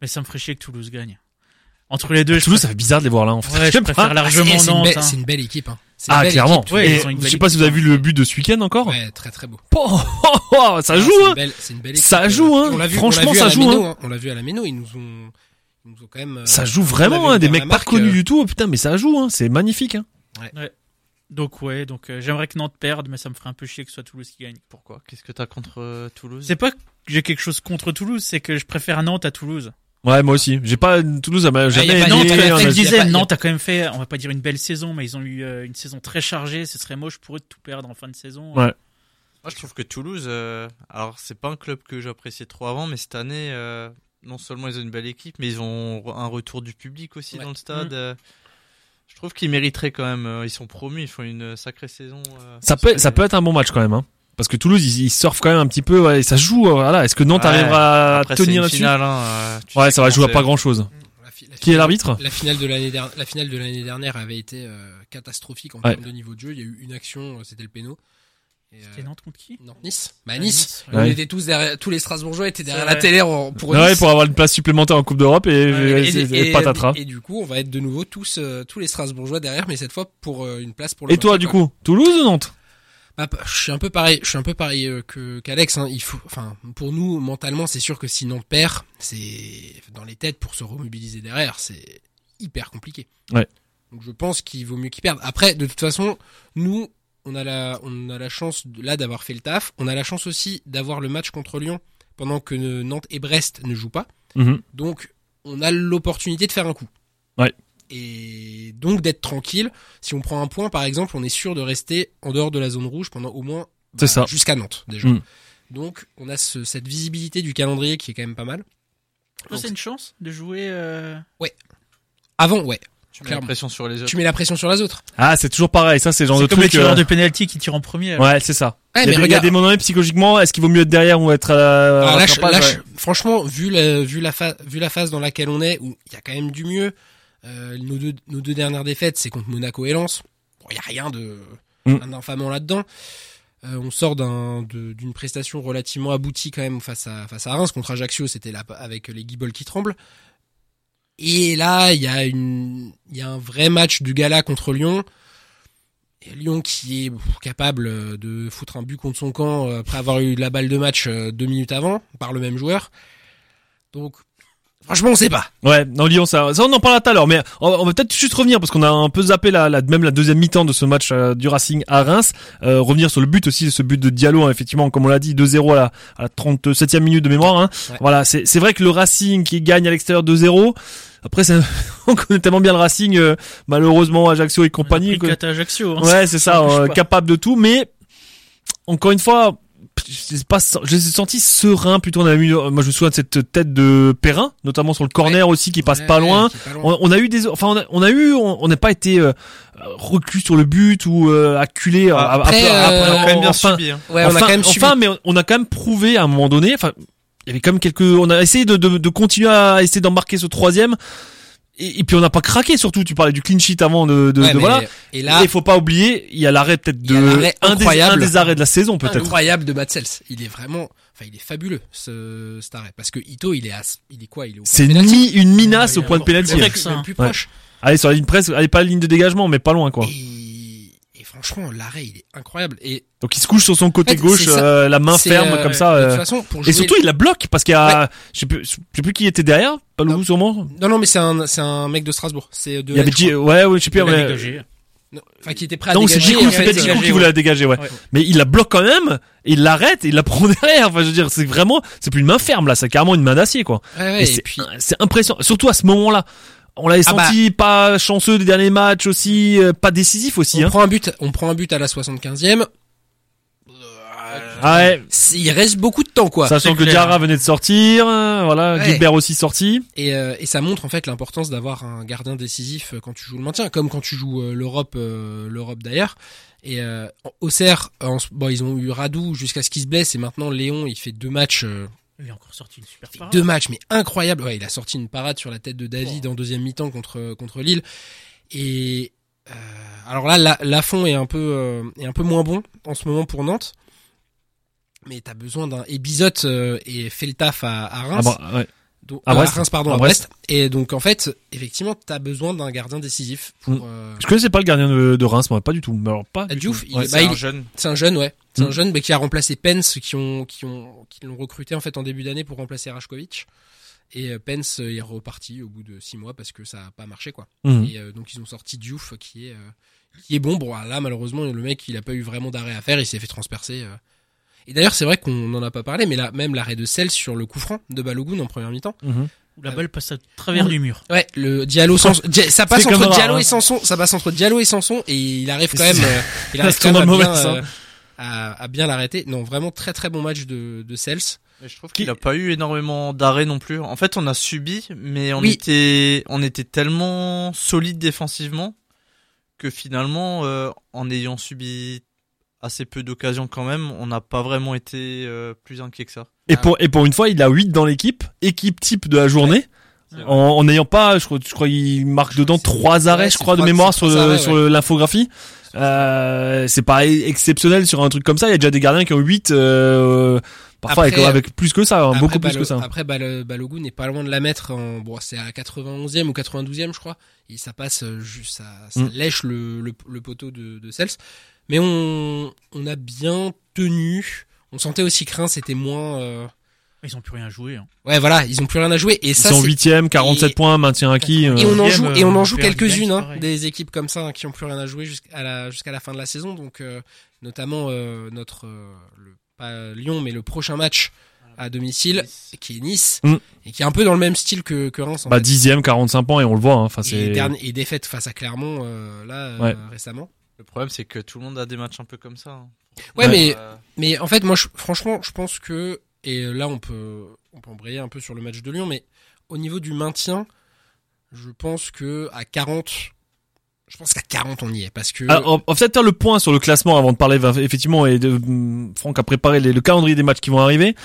mais ça me ferait chier que Toulouse gagne. Entre les deux, je Toulouse, ça fait bizarre de les voir là en fait. préfère, ouais, je préfère. Ah, largement c'est- une, Nantes. belle- hein. c'est une belle équipe. Hein. Ah belle clairement. équipe. Ouais, Et je sais pas si vous avez vu équipe, le hein. but de ce week-end encore. Ouais, très très beau. Oh, oh, oh, ça Ah, joue hein. une belle- équipe. Ça euh, joue, hein. on l'a vu- Franchement, on vu ça à la joue, Méno, hein. hein. On l'a vu à la Méno, ils nous ont, ils nous ont quand même. euh, Ça joue vraiment vu hein, des mecs pas connus euh, du tout. Putain, mais ça joue hein. C'est magnifique hein. Donc ouais, donc euh, j'aimerais que Nantes perde, mais ça me ferait un peu chier que ce soit Toulouse qui gagne. Pourquoi? Qu'est-ce que t'as contre euh, Toulouse? C'est pas que j'ai quelque chose contre Toulouse, c'est que je préfère Nantes à Toulouse. Ouais, moi aussi. J'ai pas Toulouse, ça m'a jamais aimé, Nantes, a disais, pas- Nantes a quand même fait, on va pas dire une belle saison, mais ils ont eu euh, une saison très chargée. Ce serait moche pour eux de tout perdre en fin de saison. Ouais. Moi, je trouve que Toulouse, euh, alors c'est pas un club que j'appréciais trop avant, mais cette année, euh, non seulement ils ont une belle équipe, mais ils ont un retour du public aussi Ouais. dans le stade. Mm. euh, je trouve qu'ils mériteraient quand même. ils sont promus, ils font une sacrée saison. Ça peut, ça peut être un bon match quand même, hein. Parce que Toulouse, ils, ils surfent quand même un petit peu, ouais, et ça joue, euh, voilà. Est-ce que Nantes Ouais. arrivera à tenir une là-dessus? finale, hein, euh, tu Ouais, ça va jouer à pas grand chose. La la Qui est l'arbitre? La finale de l'année dernière, la finale de l'année dernière avait été euh, catastrophique en Ouais. termes de niveau de jeu. Il y a eu une action, euh, c'était le péno. Et, euh, C'était Nantes contre qui? Nantes Nice. Bah Ah, Nice. ouais. On Ouais. était tous derrière, tous les Strasbourgeois étaient derrière la télé en- pour Ouais, Nice. pour avoir une place supplémentaire en Coupe d'Europe et, Et, et, et- et et- patatras. et du coup, on va être de nouveau tous, euh, tous les Strasbourgeois derrière, mais cette fois pour euh, une place pour le. Et toi, du coup, Toulouse ou Nantes? Bah, p- je suis un peu pareil, je suis un peu pareil euh, que qu'Alex. Hein. Il faut, enfin, pour nous mentalement, c'est sûr que si Nantes perd, c'est dans les têtes pour se remobiliser derrière, c'est hyper compliqué. Ouais. Donc je pense qu'il vaut mieux qu'ils perdent. Après, de toute façon, nous, on a la, on a la chance de- là d'avoir fait le taf. On a la chance aussi d'avoir le match contre Lyon pendant que Nantes et Brest ne jouent pas. Mhm. Donc, on a l'opportunité de faire un coup. Ouais. Et donc d'être tranquille. Si on prend un point, par exemple, on est sûr de rester en dehors de la zone rouge pendant au moins ça. jusqu'à Nantes déjà. Mm. Donc, on a ce- cette visibilité du calendrier qui est quand même pas mal. Toi, c'est une chance de jouer. euh, Avant, ouais. Tu mets la pression sur les autres. Tu mets la pression sur les autres. Ah, c'est toujours pareil. Ça, c'est le genre de comme les tireurs euh, de penalty qui tirent en premier. Ouais, c'est ça. Ouais, il, y a mais des, il y a regarde. des moments psychologiquement, est-ce qu'il vaut mieux être derrière ou être euh, Alors à ouais. je- franchement, vu la, vu la phase, vu la phase dans laquelle on est, où il y a quand même du mieux. Euh, nos deux, nos deux dernières défaites, c'est contre Monaco et Lens. Bon, il y a rien de, Mm. d'infamant là-dedans. Euh, on sort d'une prestation relativement aboutie quand même face à, face à Reims. Contre Ajaccio, c'était là avec les guibolles qui tremblent. Et là, il y a une, y a un vrai match du gala contre Lyon. Et Lyon qui est capable de foutre un but contre son camp euh, après avoir eu la balle de match euh, deux minutes avant par le même joueur. Donc, franchement, on sait pas. Ouais, non, Lyon, ça, ça on en parlera tout à l'heure, mais on, on va peut-être juste revenir parce qu'on a un peu zappé la, la même la deuxième mi-temps de ce match euh, du Racing à Reims. Euh, revenir sur le but aussi, ce but de Diallo, hein, effectivement, comme on l'a dit, 2-0 à la, à la 37e minute de mémoire. Hein. Ouais. Voilà, c'est c'est vrai que le Racing qui gagne à l'extérieur 2-0. Après, c'est- on connaît tellement bien le Racing, euh, malheureusement Ajaccio et compagnie. Pris que- Ajaccio. hein. Ouais, c'est ça, euh, capable de tout, mais encore une fois, je sais pas, je les ai sentis sereins plutôt. On a eu, moi je me souviens de cette tête de Perrin, notamment sur le corner aussi qui passe Ouais, pas loin. pas loin. On, on a eu des, enfin on a, on a eu, on n'a pas été euh, reclus sur le but ou euh, acculé. euh, Après, après- euh, On a quand même bien enfin, subi. hein. Ouais, on a enfin, quand même subi. enfin, mais on- a quand même prouvé à un moment donné. Enfin, il y avait quand même quelques. On a essayé de, de, de continuer à essayer d'en marquer ce troisième. Et, et puis on n'a pas craqué surtout. Tu parlais du clean sheet avant de, de, Ouais, de- voilà. Et là, il faut pas oublier, il y a l'arrêt peut-être de un, des, incroyable. un des arrêts de la saison peut-être. incroyable de Matsels. Il est vraiment, enfin, il est fabuleux, ce, cet arrêt. Parce que Ito, il est à, il est quoi? Il est C'est ni une minace Ouais, au point de pénalty. Même plus Ouais. proche. Allez sur la ligne presse, allez pas la ligne de dégagement, mais pas loin quoi. Et franchement, l'arrêt, il est incroyable. Et Donc il se couche sur son côté En fait, gauche, c'est euh, la main c'est, ferme euh, comme ça. de euh. toute façon, pour Et surtout il la bloque parce qu'il y a, je sais plus, je sais plus qui était derrière, pas Non. Loulou sûrement. non, non, mais c'est un, c'est un mec de Strasbourg. C'est de Il y avait G- ouais ouais je sais plus Il a mais dégagé. Non, Enfin, qui était prêt à non c'est dégager. C'était fait, Djikou qui voulait la dégager ouais. Ouais. Mais il la bloque quand même, et il l'arrête, et il la prend derrière. Enfin je veux dire c'est vraiment, c'est plus une main ferme là, c'est carrément une main d'acier quoi. Ouais, ouais, Et et c'est puis, c'est impressionnant, surtout à ce moment-là. On l'avait Ah bah. senti pas chanceux des derniers matchs aussi, euh, pas décisif aussi. on Hein. prend un but, on prend un but à la 75e. Ah ouais, Il reste beaucoup de temps, quoi. Sachant que. Diarra venait de sortir, euh, voilà, Ouais. Gilbert aussi sorti. Et, euh, et ça montre en fait l'importance d'avoir un gardien décisif euh, quand tu joues le maintien, comme quand tu joues euh, l'Europe, euh, l'Europe d'ailleurs. Et euh, Auxerre, en bon, ils ont eu Radou jusqu'à ce qu'il se blesse, et maintenant Léon, il fait deux matchs, euh, Il a encore sorti une super parade. deux matchs, mais incroyable. Ouais, il a sorti une parade sur la tête de David en deuxième mi-temps contre contre Lille. Et euh, alors là, la, Lafont est un peu euh, est un peu moins bon en ce moment pour Nantes. Mais t'as besoin d'un et Bizot euh, et fait le taf à, à Ah Reims. bah, ouais. Donc, À euh, Brest. Reims, pardon, À à Brest. Et donc, en fait, effectivement, t'as besoin d'un gardien décisif pour, Mm. euh, Je connaissais pas le gardien de, de Reims, moi, pas du tout. Mais alors, pas du Diouf, Ouais. bah, C'est il- un jeune. c'est un jeune, ouais. C'est Mm. un jeune, mais qui a remplacé Pence, qui ont, qui ont, qui l'ont recruté, en fait, en début d'année pour remplacer Rajkovic. Et euh, Pence euh, est reparti au bout de six mois parce que ça a pas marché, quoi. Mhm. Et euh, donc, ils ont sorti Diouf, qui est, euh, qui est bon. Bon, là, malheureusement, le mec, il a pas eu vraiment d'arrêt à faire. Il s'est fait transpercer. Et d'ailleurs, c'est vrai qu'on n'en a pas parlé, mais là, même l'arrêt de Sel sur le coup franc de Balogun en première mi-temps. Mhm. Où la balle passe à travers du mur. Ouais, le Diallo Dia- ça passe entre rare, Diallo hein. et Sanson, ça passe entre Diallo et Sanson et il arrive quand même, euh, il arrive quand même à bien, euh, à, à bien l'arrêter. Non, vraiment très très bon match de, de Sels. Mais je trouve qu'il a pas eu énormément d'arrêts non plus. En fait, on a subi, mais on Oui. était, on était tellement solide défensivement que finalement, euh, en ayant subi assez peu d'occasions quand même, on n'a pas vraiment été euh, plus inquiet que ça. Et pour, et pour une fois, il a 8 dans l'équipe, équipe type de la journée. Vrai. En, en n'ayant pas, je crois, je crois qu'il marque dedans trois arrêts, Ouais, je crois, de mémoire sur, arrêts, sur ouais. l'infographie. Euh, c'est pas exceptionnel sur un truc comme ça. Il y a déjà des gardiens qui ont 8, euh, parfois avec, Après, avec plus que ça, hein, Après, beaucoup plus Balo- que ça. Après, Balo- Balogun n'est pas loin de la mettre en, bon, c'est à 91e ou 92e, je crois. Et ça passe euh, juste, ça, ça Mm. lèche le, le, le poteau de, de Sels. Mais on, on a bien tenu. On sentait aussi que Reims était moins, euh, Ils ont plus rien joué. Hein. ouais, voilà, ils ont plus rien à jouer. Et Ils ça, sont 8ème, 47 et- points, maintien acquis. euh. Et on en joue, Deuxième, et on en euh, joue quelques-unes, hein, des équipes comme ça hein, qui ont plus rien à jouer jusqu'à la jusqu'à la fin de la saison. Donc, euh, notamment euh, notre euh, le, pas Lyon, mais le prochain match à domicile, qui est Nice, Mm. et qui est un peu dans le même style que, que Reims. En Bah. 10ème, 45 points, et on le voit, hein. Enfin, et, dernier- et défaite face à Clermont euh, là euh, récemment. Le problème, c'est que tout le monde a des matchs un peu comme ça. hein. Ouais, mais Euh, mais en fait, moi, je- franchement, je pense que et là, on peut on peut embrayer un peu sur le match de Lyon, mais au niveau du maintien, je pense que à 40 je pense qu'à 40 on y est parce que Ah, on va peut-être faire le point sur le classement avant de parler effectivement et de Franck a préparé les- le calendrier des matchs qui vont arriver.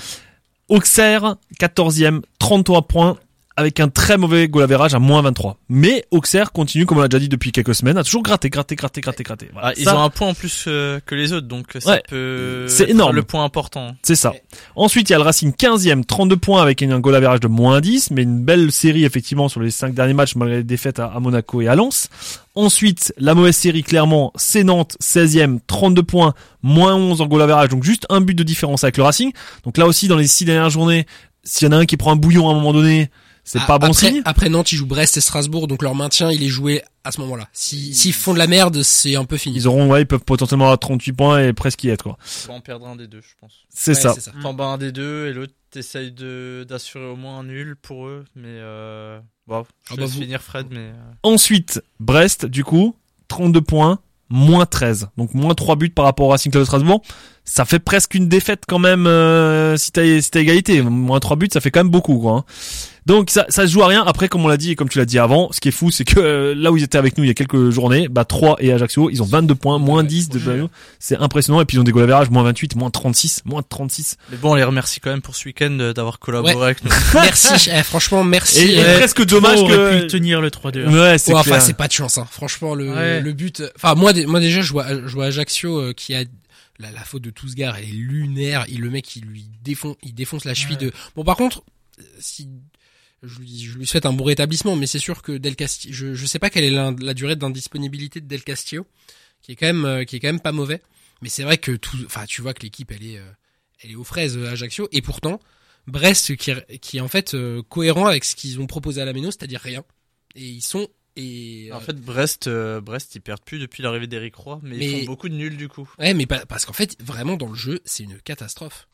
Auxerre 14e, 33 points avec un très mauvais goal average à moins 23. Mais Auxerre continue comme on l'a déjà dit depuis quelques semaines à toujours gratter gratter gratter gratter gratter. Voilà. ah, ils Ça, ont un point en plus euh, que les autres, donc ça Ouais. peut. C'est énorme. Le point important. C'est ça. Ensuite, il y a le Racing 15e, 32 points avec un goal average de moins 10, mais une belle série effectivement sur les 5 derniers matchs malgré les défaites à, à Monaco et à Lens. Ensuite, la mauvaise série clairement, c'est Nantes 16e, 32 points, moins 11 en goal average, donc juste un but de différence avec le Racing. Donc là aussi, dans les 6 dernières journées, s'il y en a un qui prend un bouillon à un moment donné, c'est pas bon après, signe. Après Nantes, ils jouent Brest et Strasbourg, donc leur maintien, il est joué à ce moment-là. Si s'ils font de la merde, c'est un peu fini. Ils auront, ouais, ils peuvent potentiellement avoir 38 points et presque y être, quoi. Vas en perdre un des deux, je pense. C'est Ouais, ça. c'est T'en bats un des deux et l'autre t'essayes de d'assurer au moins un nul pour eux, mais euh... bon, je Ah bah laisse vous- finir Fred, mais euh, Ensuite, Brest, du coup, 32 points, moins 13. Donc moins 3 buts par rapport au Racing Club de Strasbourg. Ça fait presque une défaite quand même euh, si t'as si t'as égalité. Moins 3 buts, ça fait quand même beaucoup. Quoi, hein. Donc ça, ça se joue à rien. Après, comme on l'a dit et comme tu l'as dit avant, ce qui est fou, c'est que euh, là où ils étaient avec nous il y a quelques journées, bah 3 et Ajaccio, ils ont 22 points, moins 10 de. C'est impressionnant. Et puis ils ont des goal average, moins 28, moins 36, moins 36. mais bon, on les remercie quand même pour ce week-end euh, d'avoir collaboré Ouais. avec nous. Merci, eh, franchement, merci. Et, et Euh, presque dommage que... pu tenir le 3-2. Ouais, c'est Ouais, enfin, c'est pas de chance, hein. Franchement, le, Ouais. le but. Enfin, moi, moi déjà, je vois, je vois Ajaccio euh, qui a la, la faute de Tousgar, elle est lunaire. Il le mec, il lui défonce, il défonce la cheville Ouais. de. Bon, par contre, euh, si je lui, je lui souhaite un bon rétablissement, mais c'est sûr que Del Castillo, je, je sais pas quelle est la, la durée d'indisponibilité de Del Castillo, qui est quand même, euh, qui est quand même pas mauvais. Mais c'est vrai que tout, enfin, tu vois que l'équipe, elle est, euh, elle est aux fraises Ajaccio, et pourtant Brest qui, qui est en fait euh, cohérent avec ce qu'ils ont proposé à la Méno, c'est-à-dire rien. Et ils sont et En euh, fait, Brest, euh, Brest, ils perdent plus depuis l'arrivée d'Eric Roy, mais, Mais- ils font beaucoup de nuls du coup. Ouais, mais pas- parce qu'en fait, vraiment dans le jeu, c'est une catastrophe.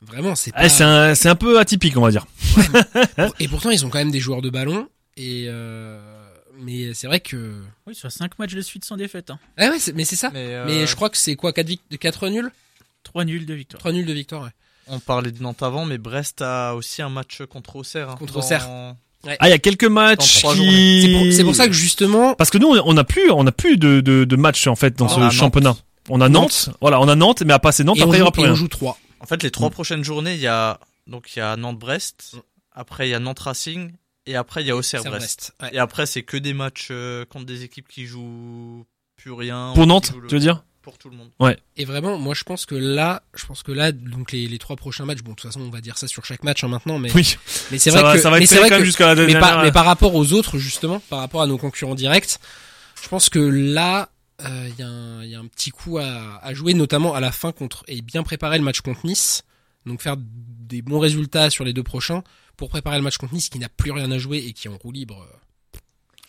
Vraiment, c'est pas. Ouais, c'est un, c'est un peu atypique, on va dire. Et pourtant, ils ont quand même des joueurs de ballon. Et euh... mais c'est vrai que. Oui, sur 5 matchs de suite sans défaite. Hein. Ah ouais, mais c'est ça. Mais, euh, Mais je crois que c'est quoi 4, nuls? 3 nuls de victoire. 3 nuls de victoire. Ouais. on parlait de Nantes avant, mais Brest a aussi un match contre Auxerre. hein, Contre dans- Auxerre. Ah, il y a quelques matchs trois qui... C'est pour, ça que justement, Parce que nous, on a plus, on a plus de, de, de matchs en fait dans On ce a Nantes. championnat. On a Nantes, voilà, on a Nantes, mais à passer Nantes, et après il y joue, aura plus et on rien. joue 3. En fait, les Mm. trois prochaines journées, il y a donc il y a Nantes-Brest, après il y a Nantes-Racing, et après il y a Auxerre-Brest. Ouais. Et après, c'est que des matchs euh, contre des équipes qui jouent plus rien. Pour Nantes, tu veux dire? Pour tout le monde. Et vraiment, moi, je pense que là, je pense que là, donc les, les trois prochains matchs, bon, de toute façon, on va dire ça sur chaque match hein, maintenant, mais, Oui, mais c'est vrai va, que, ça va mais être vrai quand même jusqu'à la mais dernière. par, mais par rapport aux autres, justement, par rapport à nos concurrents directs, je pense que là, euh, il y, a un- il y a un petit coup à, à jouer, notamment à la fin contre et bien préparer le match contre Nice. Donc faire des bons résultats sur les deux prochains pour préparer le match contre Nice qui n'a plus rien à jouer et qui est en roue libre.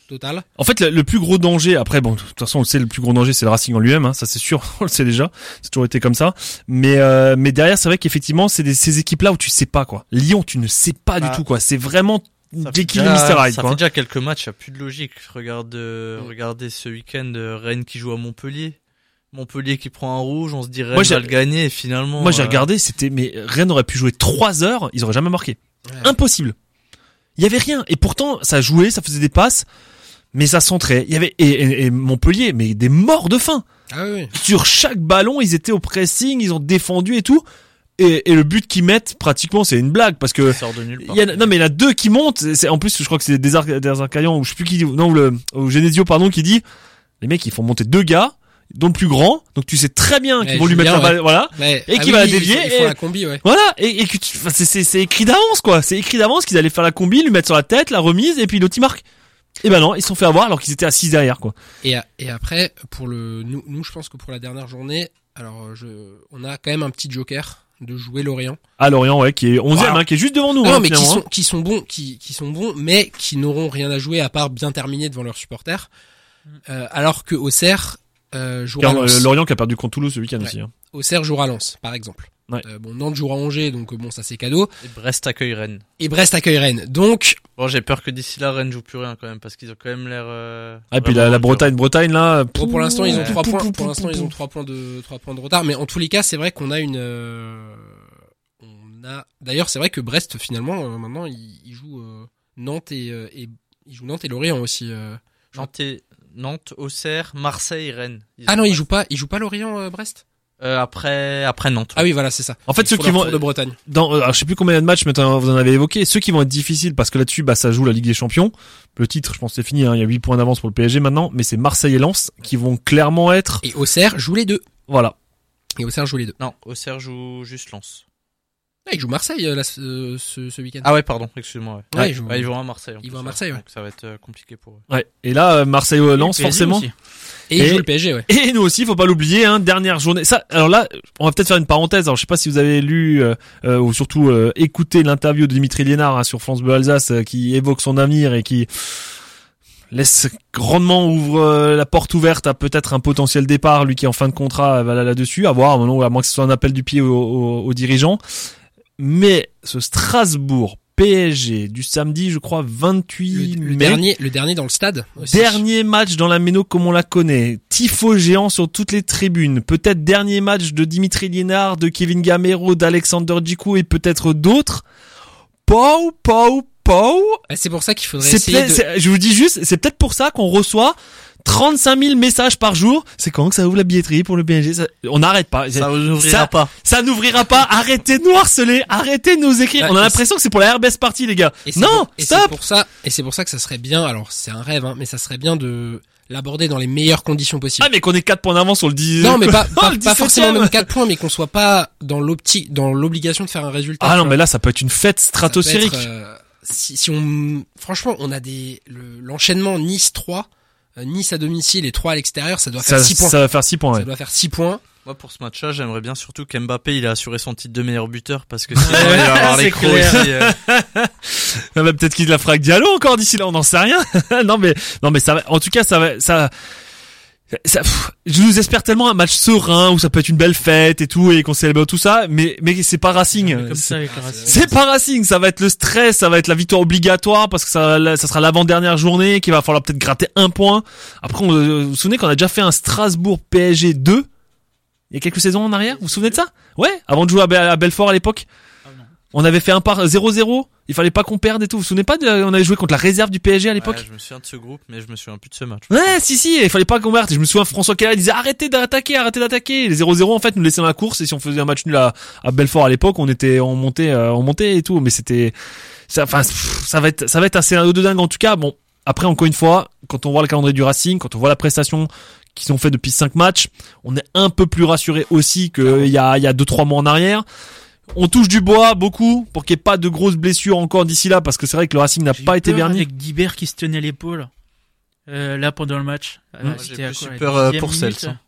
Total. En fait, le, le plus gros danger, après, bon, de toute façon, on le sait, le plus gros danger, c'est le Racing en lui-même, hein, ça c'est sûr, on le sait déjà, c'est toujours été comme ça. Mais euh, mais derrière, c'est vrai qu'effectivement, c'est des- ces équipes-là où tu sais pas quoi. Lyon, tu ne sais pas Bah, du tout quoi. C'est vraiment Jekyll et Mr Hyde Ça quoi. fait déjà quelques matchs, il n'y a plus de logique. Regarde, euh, Mm. regardez ce week-end euh, Rennes qui joue à Montpellier. Montpellier qui prend un rouge, on se dit Rennes Moi, j'ai- va le gagner et finalement. Moi j'ai euh, regardé, c'était mais Rennes aurait pu jouer 3 heures, ils auraient jamais marqué. Ouais. Impossible. Il y avait rien et pourtant ça jouait, ça faisait des passes, mais ça centrait. Il y avait et, et- et Montpellier, mais des morts de faim. Ah oui. Sur chaque ballon, ils étaient au pressing, ils ont défendu et tout. Et, et le but qu'ils mettent, pratiquement, c'est une blague parce que ça sort de nulle part. il y a, non mais il y en a deux qui montent. C'est en plus, je crois que c'est des Arcadians ou je sais plus qui dit, non ou le ou Genesio pardon qui dit, les mecs ils font monter deux gars, dont le plus grand, donc tu sais très bien qu'ils vont lui mettre la balle, voilà. Et Ah qui oui, va la dévier font- Ils font et- la combi, ouais. Voilà, et, et que tu, enfin, c'est, c'est, c'est écrit d'avance, quoi. C'est écrit d'avance qu'ils allaient faire la combi, lui mettre sur la tête, la remise, et puis l'autre il marque. Et ben non, ils se sont fait avoir alors qu'ils étaient assis derrière, quoi. Et, et après, pour le, nous, nous, je pense que pour la dernière journée, alors, euh, je, on a quand même un petit joker de jouer Lorient. À Lorient, ouais, qui est 11 e Voilà. hein, qui est juste devant nous, non, hein, mais qui sont, hein. qui sont bons, qui, qui sont bons, mais qui n'auront rien à jouer à part bien terminer devant leurs supporters. Euh, alors que Auxerre, euh, jouera Car, euh, Lens. Lorient qui a perdu contre Toulouse ce week-end Ouais. aussi. Hein. Auxerre jouera Lens, par exemple. Ouais. Euh, bon, Nantes jouera Angers, donc euh, bon, ça c'est cadeau. Et Brest accueille Rennes. Et Brest accueille Rennes. Donc, Bon, j'ai peur que d'ici là, Rennes joue plus rien quand même parce qu'ils ont quand même l'air. Euh, Ah, et puis la. Bretagne, Bretagne là. Bon, pour l'instant, ils ont trois points. pou, Pour pou, l'instant, ils ont trois points de trois points de retard. Mais en tous les cas, c'est vrai qu'on a une. euh, on a. D'ailleurs, c'est vrai que Brest, finalement, euh, maintenant, il, il joue euh, Nantes et, euh, et il joue Nantes et Lorient aussi. euh. Nantes, et- Nantes, Auxerre, Marseille, Rennes. Ils Ah non, il Brest. joue pas. Il joue pas Lorient, euh, Brest? Euh, après, après Nantes. Ah oui, voilà, c'est ça. En fait, Ils ceux qui vont, tour de Bretagne. dans, euh, alors, je sais plus combien il y a de matchs, mais t'en- vous en avez évoqué. Ceux qui vont être difficiles parce que là-dessus, bah, ça joue la Ligue des Champions. Le titre, je pense, c'est fini. Hein, il y a 8 points d'avance pour le PSG maintenant, mais c'est Marseille et Lens qui vont clairement être, Et Auxerre joue les deux. voilà. Et Auxerre joue les deux. Non, Auxerre joue juste Lens. Ah, il joue Marseille euh, là, ce, ce, week-end. Ah ouais, pardon, excuse-moi. Ouais. Ouais, il joue- Ouais, ils vont à Marseille. Ils vont à. Marseille, ouais. Donc ça va être euh, compliqué pour eux. Ouais. Et là, Marseille ou Lens, PSG forcément. aussi. Et il joue le PSG, ouais. Et nous aussi, faut pas l'oublier, hein, dernière journée. Ça, alors là, on va peut-être faire une parenthèse. Alors, je sais pas si vous avez lu euh, euh, ou surtout euh, écouté l'interview de Dimitri Liénard hein, sur France Bleu Alsace, euh, qui évoque son avenir et qui laisse grandement ouvre euh, la porte ouverte à peut-être un potentiel départ, lui qui est en fin de contrat là- là-dessus, à voir, à moins que ce soit un appel du pied aux, aux- aux dirigeants. Mais ce Strasbourg PSG du samedi, je crois 28 Le, le mai. dernier, le dernier dans le stade. Aussi. Dernier match dans la Méno comme on la connaît. Tifo géant sur toutes les tribunes. Peut-être dernier match de Dimitri Liénard, de Kevin Gamero, d'Alexander Djikou et peut-être d'autres. Pau, pau, pau. Bah, c'est pour ça qu'il faudrait essayer de... je vous dis juste, c'est peut-être pour ça qu'on reçoit 35 000 messages par jour. C'est quand que ça ouvre la billetterie pour le PSG Ça- On n'arrête pas. Ça n'ouvrira pas. Ça n'ouvrira pas. Arrêtez de nous harceler. Arrêtez de nous écrire. Ouais, On a l'impression que c'est pour la RBS party, les gars. Et Non, pour- et c'est stop. pour ça, et c'est pour ça que ça serait bien. Alors c'est un rêve, hein, mais ça serait bien de l'aborder dans les meilleures conditions possibles. Ah, mais qu'on ait 4 points d'avance sur le 10 non, mais pas, pas, le pas 17e. forcément même 4 points, mais qu'on soit pas dans l'optique, dans l'obligation de faire un résultat. Ah non, mais là, ça peut être une fête être, stratosphérique. euh, si, si on, franchement, on a des, le- l'enchaînement Nice 3, euh, Nice à domicile et 3 à l'extérieur, ça doit Ça, faire 6 points. ça va faire 6 points, Ça doit faire 6 points. Moi, pour ce match-là, j'aimerais bien surtout qu'Mbappé, il a assuré son titre de meilleur buteur parce que sinon, il va avoir C'est les crocs aussi. euh. Ah bah, peut-être qu'il la fera avec Diallo encore d'ici là, on n'en sait rien. non, mais, non, mais ça va, en tout cas, ça va, ça, ça, pff, je nous espère tellement un match serein où ça peut être une belle fête et tout et qu'on célèbre tout ça, mais, mais c'est pas Racing. C'est pas Racing, ça va être le stress, ça va être la victoire obligatoire parce que ça, ça sera l'avant-dernière journée qu'il va falloir peut-être gratter un point. Après, on, euh, vous vous souvenez qu'on a déjà fait un Strasbourg PSG 2 il y a quelques saisons en arrière? Vous vous souvenez de ça? Ouais, avant de jouer à Belfort à l'époque. On avait fait un par 0-0. Il fallait pas qu'on perde et tout. Vous vous souvenez pas de, on avait joué contre la réserve du PSG à l'époque Ouais, je me souviens de ce groupe, mais je me souviens plus de ce match. Ouais, si, si, il fallait pas qu'on perde. Je me souviens, François Keller disait arrêtez d'attaquer, arrêtez d'attaquer. Les 0-0, en fait, nous laissaient dans la course. Et si on faisait un match nul à, à Belfort à l'époque, on était, on montait, euh, on montait et tout. Mais c'était, ça, enfin, ça va être, ça va être un scénario de dingue en tout cas. Bon, après, encore une fois, quand on voit le calendrier du Racing, quand on voit la prestation qu'ils ont fait depuis 5 matchs, on est un peu plus rassuré aussi qu'il y a, il y a 2-3 mois en arrière. On touche du bois beaucoup pour qu'il n'y ait pas de grosses blessures encore d'ici là parce que c'est vrai que le Racing n'a pas eu été verni. Avec Guibert qui se tenait l'épaule. Euh, là pendant le match. Euh, Hum. c'était J'ai à quoi, peur, euh, pour Cels, hein.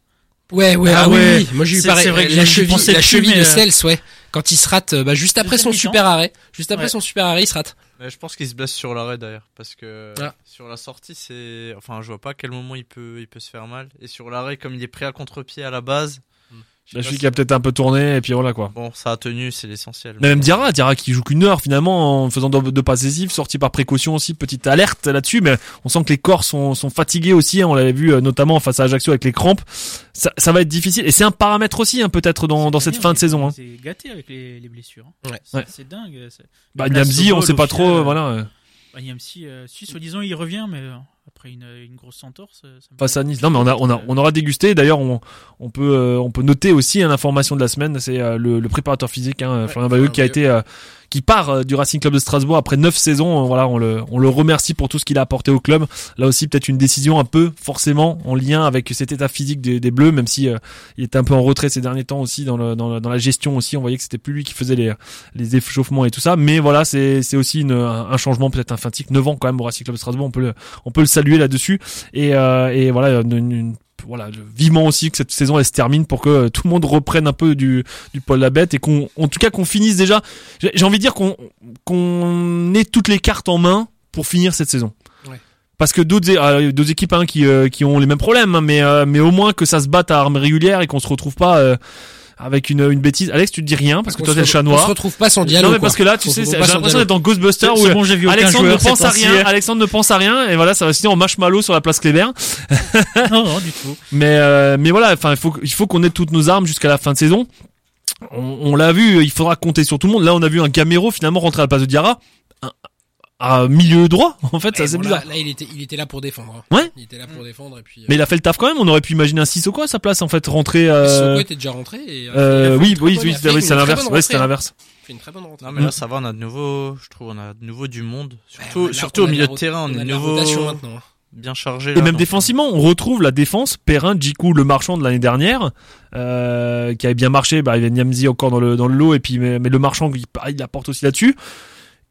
Ouais, ouais, Ah ah, oui, ouais. oui. Moi, j'ai eu pareil. c'est vrai que la cheville, la plus, cheville de euh, Cels, ouais. Quand il se rate, bah, juste après son super arrêt. Juste après Ouais. son super arrêt, il se rate. Mais je pense qu'il se blesse sur l'arrêt d'ailleurs, parce que Ah. sur la sortie, c'est, enfin, je vois pas à quel moment il peut, il peut se faire mal. Et sur l'arrêt, comme il est pris à contre-pied à la base, La cheville qui a peut-être un peu tourné et puis voilà quoi. bon, ça a tenu, c'est l'essentiel. Mais même Diarra, Diarra qui joue qu'une heure finalement en faisant deux, deux passes décisives, sorti par précaution aussi, petite alerte là-dessus, mais on sent que les corps sont, sont fatigués aussi, hein, on l'avait vu euh, notamment face à Ajaccio avec les crampes. Ça, ça va être difficile et c'est un paramètre aussi hein, peut-être dans, dans cette fin de saison. Hein. C'est gâté avec les, les blessures. hein. Ouais. C'est Ouais. c'est dingue. Bah Niamzi, on sait pas trop, euh, voilà. Bah, Niamsi, euh, si soi-disant il revient, mais euh, après une, une grosse entorse. euh, face à Nice. Non mais on a, on a, compliqué. on aura dégusté. D'ailleurs, on, on peut, euh, on peut noter aussi hein, l'information de la semaine, c'est euh, le, le préparateur physique, hein, Florian Bayeux, qui a été, euh, qui part euh, du Racing Club de Strasbourg après neuf saisons. Euh, voilà, on le, on le remercie pour tout ce qu'il a apporté au club. Là aussi, peut-être une décision un peu forcément en lien avec cet état physique des, des Bleus, même si euh, il était un peu en retrait ces derniers temps aussi dans, le, dans, dans la gestion aussi. On voyait que c'était plus lui qui faisait les, les échauffements et tout ça. Mais voilà, c'est, c'est aussi une, un changement peut-être emphatique. 9 ans quand même au Racing Club de Strasbourg, on peut le, on peut le saluer là-dessus. Et, euh, et voilà, une, une- voilà, vivement aussi que cette saison elle se termine pour que euh, tout le monde reprenne un peu du, du la bête et qu'on, en tout cas qu'on finisse déjà. J'ai envie de dire qu'on, qu'on ait toutes les cartes en main pour finir cette saison. Ouais. Parce que d'autres, euh, d'autres équipes hein, qui, euh, qui ont les mêmes problèmes, hein, mais, euh, mais au moins que ça se batte à armes régulières et qu'on se retrouve pas euh, avec une, une bêtise. Alex, tu te dis rien parce que On toi t'es le chat On se noir. retrouve pas sans dialogue. Non mais parce que là, tu On sais, j'ai l'impression d'être dans Ghostbusters où bon, j'ai vu Alexandre ne pense à rien. Alexandre ne pense à rien et voilà, ça va se finir en marshmallow sur la place Kléber. non, non, du tout. Mais euh, mais voilà, enfin il faut il faut qu'on ait toutes nos armes jusqu'à la fin de saison. On, on l'a vu, il faudra compter sur tout le monde. Là, on a vu un Gamero finalement rentrer à la place de Diarra un- à milieu droit. En fait, ça c'est bon, bizarre. là, là, il était, il était là pour défendre. hein. Ouais. Il était là pour défendre et puis. euh, Mais il a fait le taf quand même. On aurait pu imaginer un Sissoko à sa place en fait rentrer. Euh... Sissoko était déjà rentré et. euh, euh, il a fait oui, une très oui, bonne- oui, c'est c'est l'inverse. Ouais, hein. l'inverse. Il fait une très bonne rentrée. Non mais là ça va, on a de nouveau, je trouve, on a de nouveau du monde. Surtout, Ouais, au milieu de terrain, on, est de nouveau hein. bien chargé. Et même donc, défensivement, on retrouve la défense. Perrin, Djikou, le marchand de l'année dernière, euh, qui avait bien marché. Bah, il y a Niamzi encore dans le dans le lot, et puis mais, mais le marchand, il, il apporte aussi là-dessus.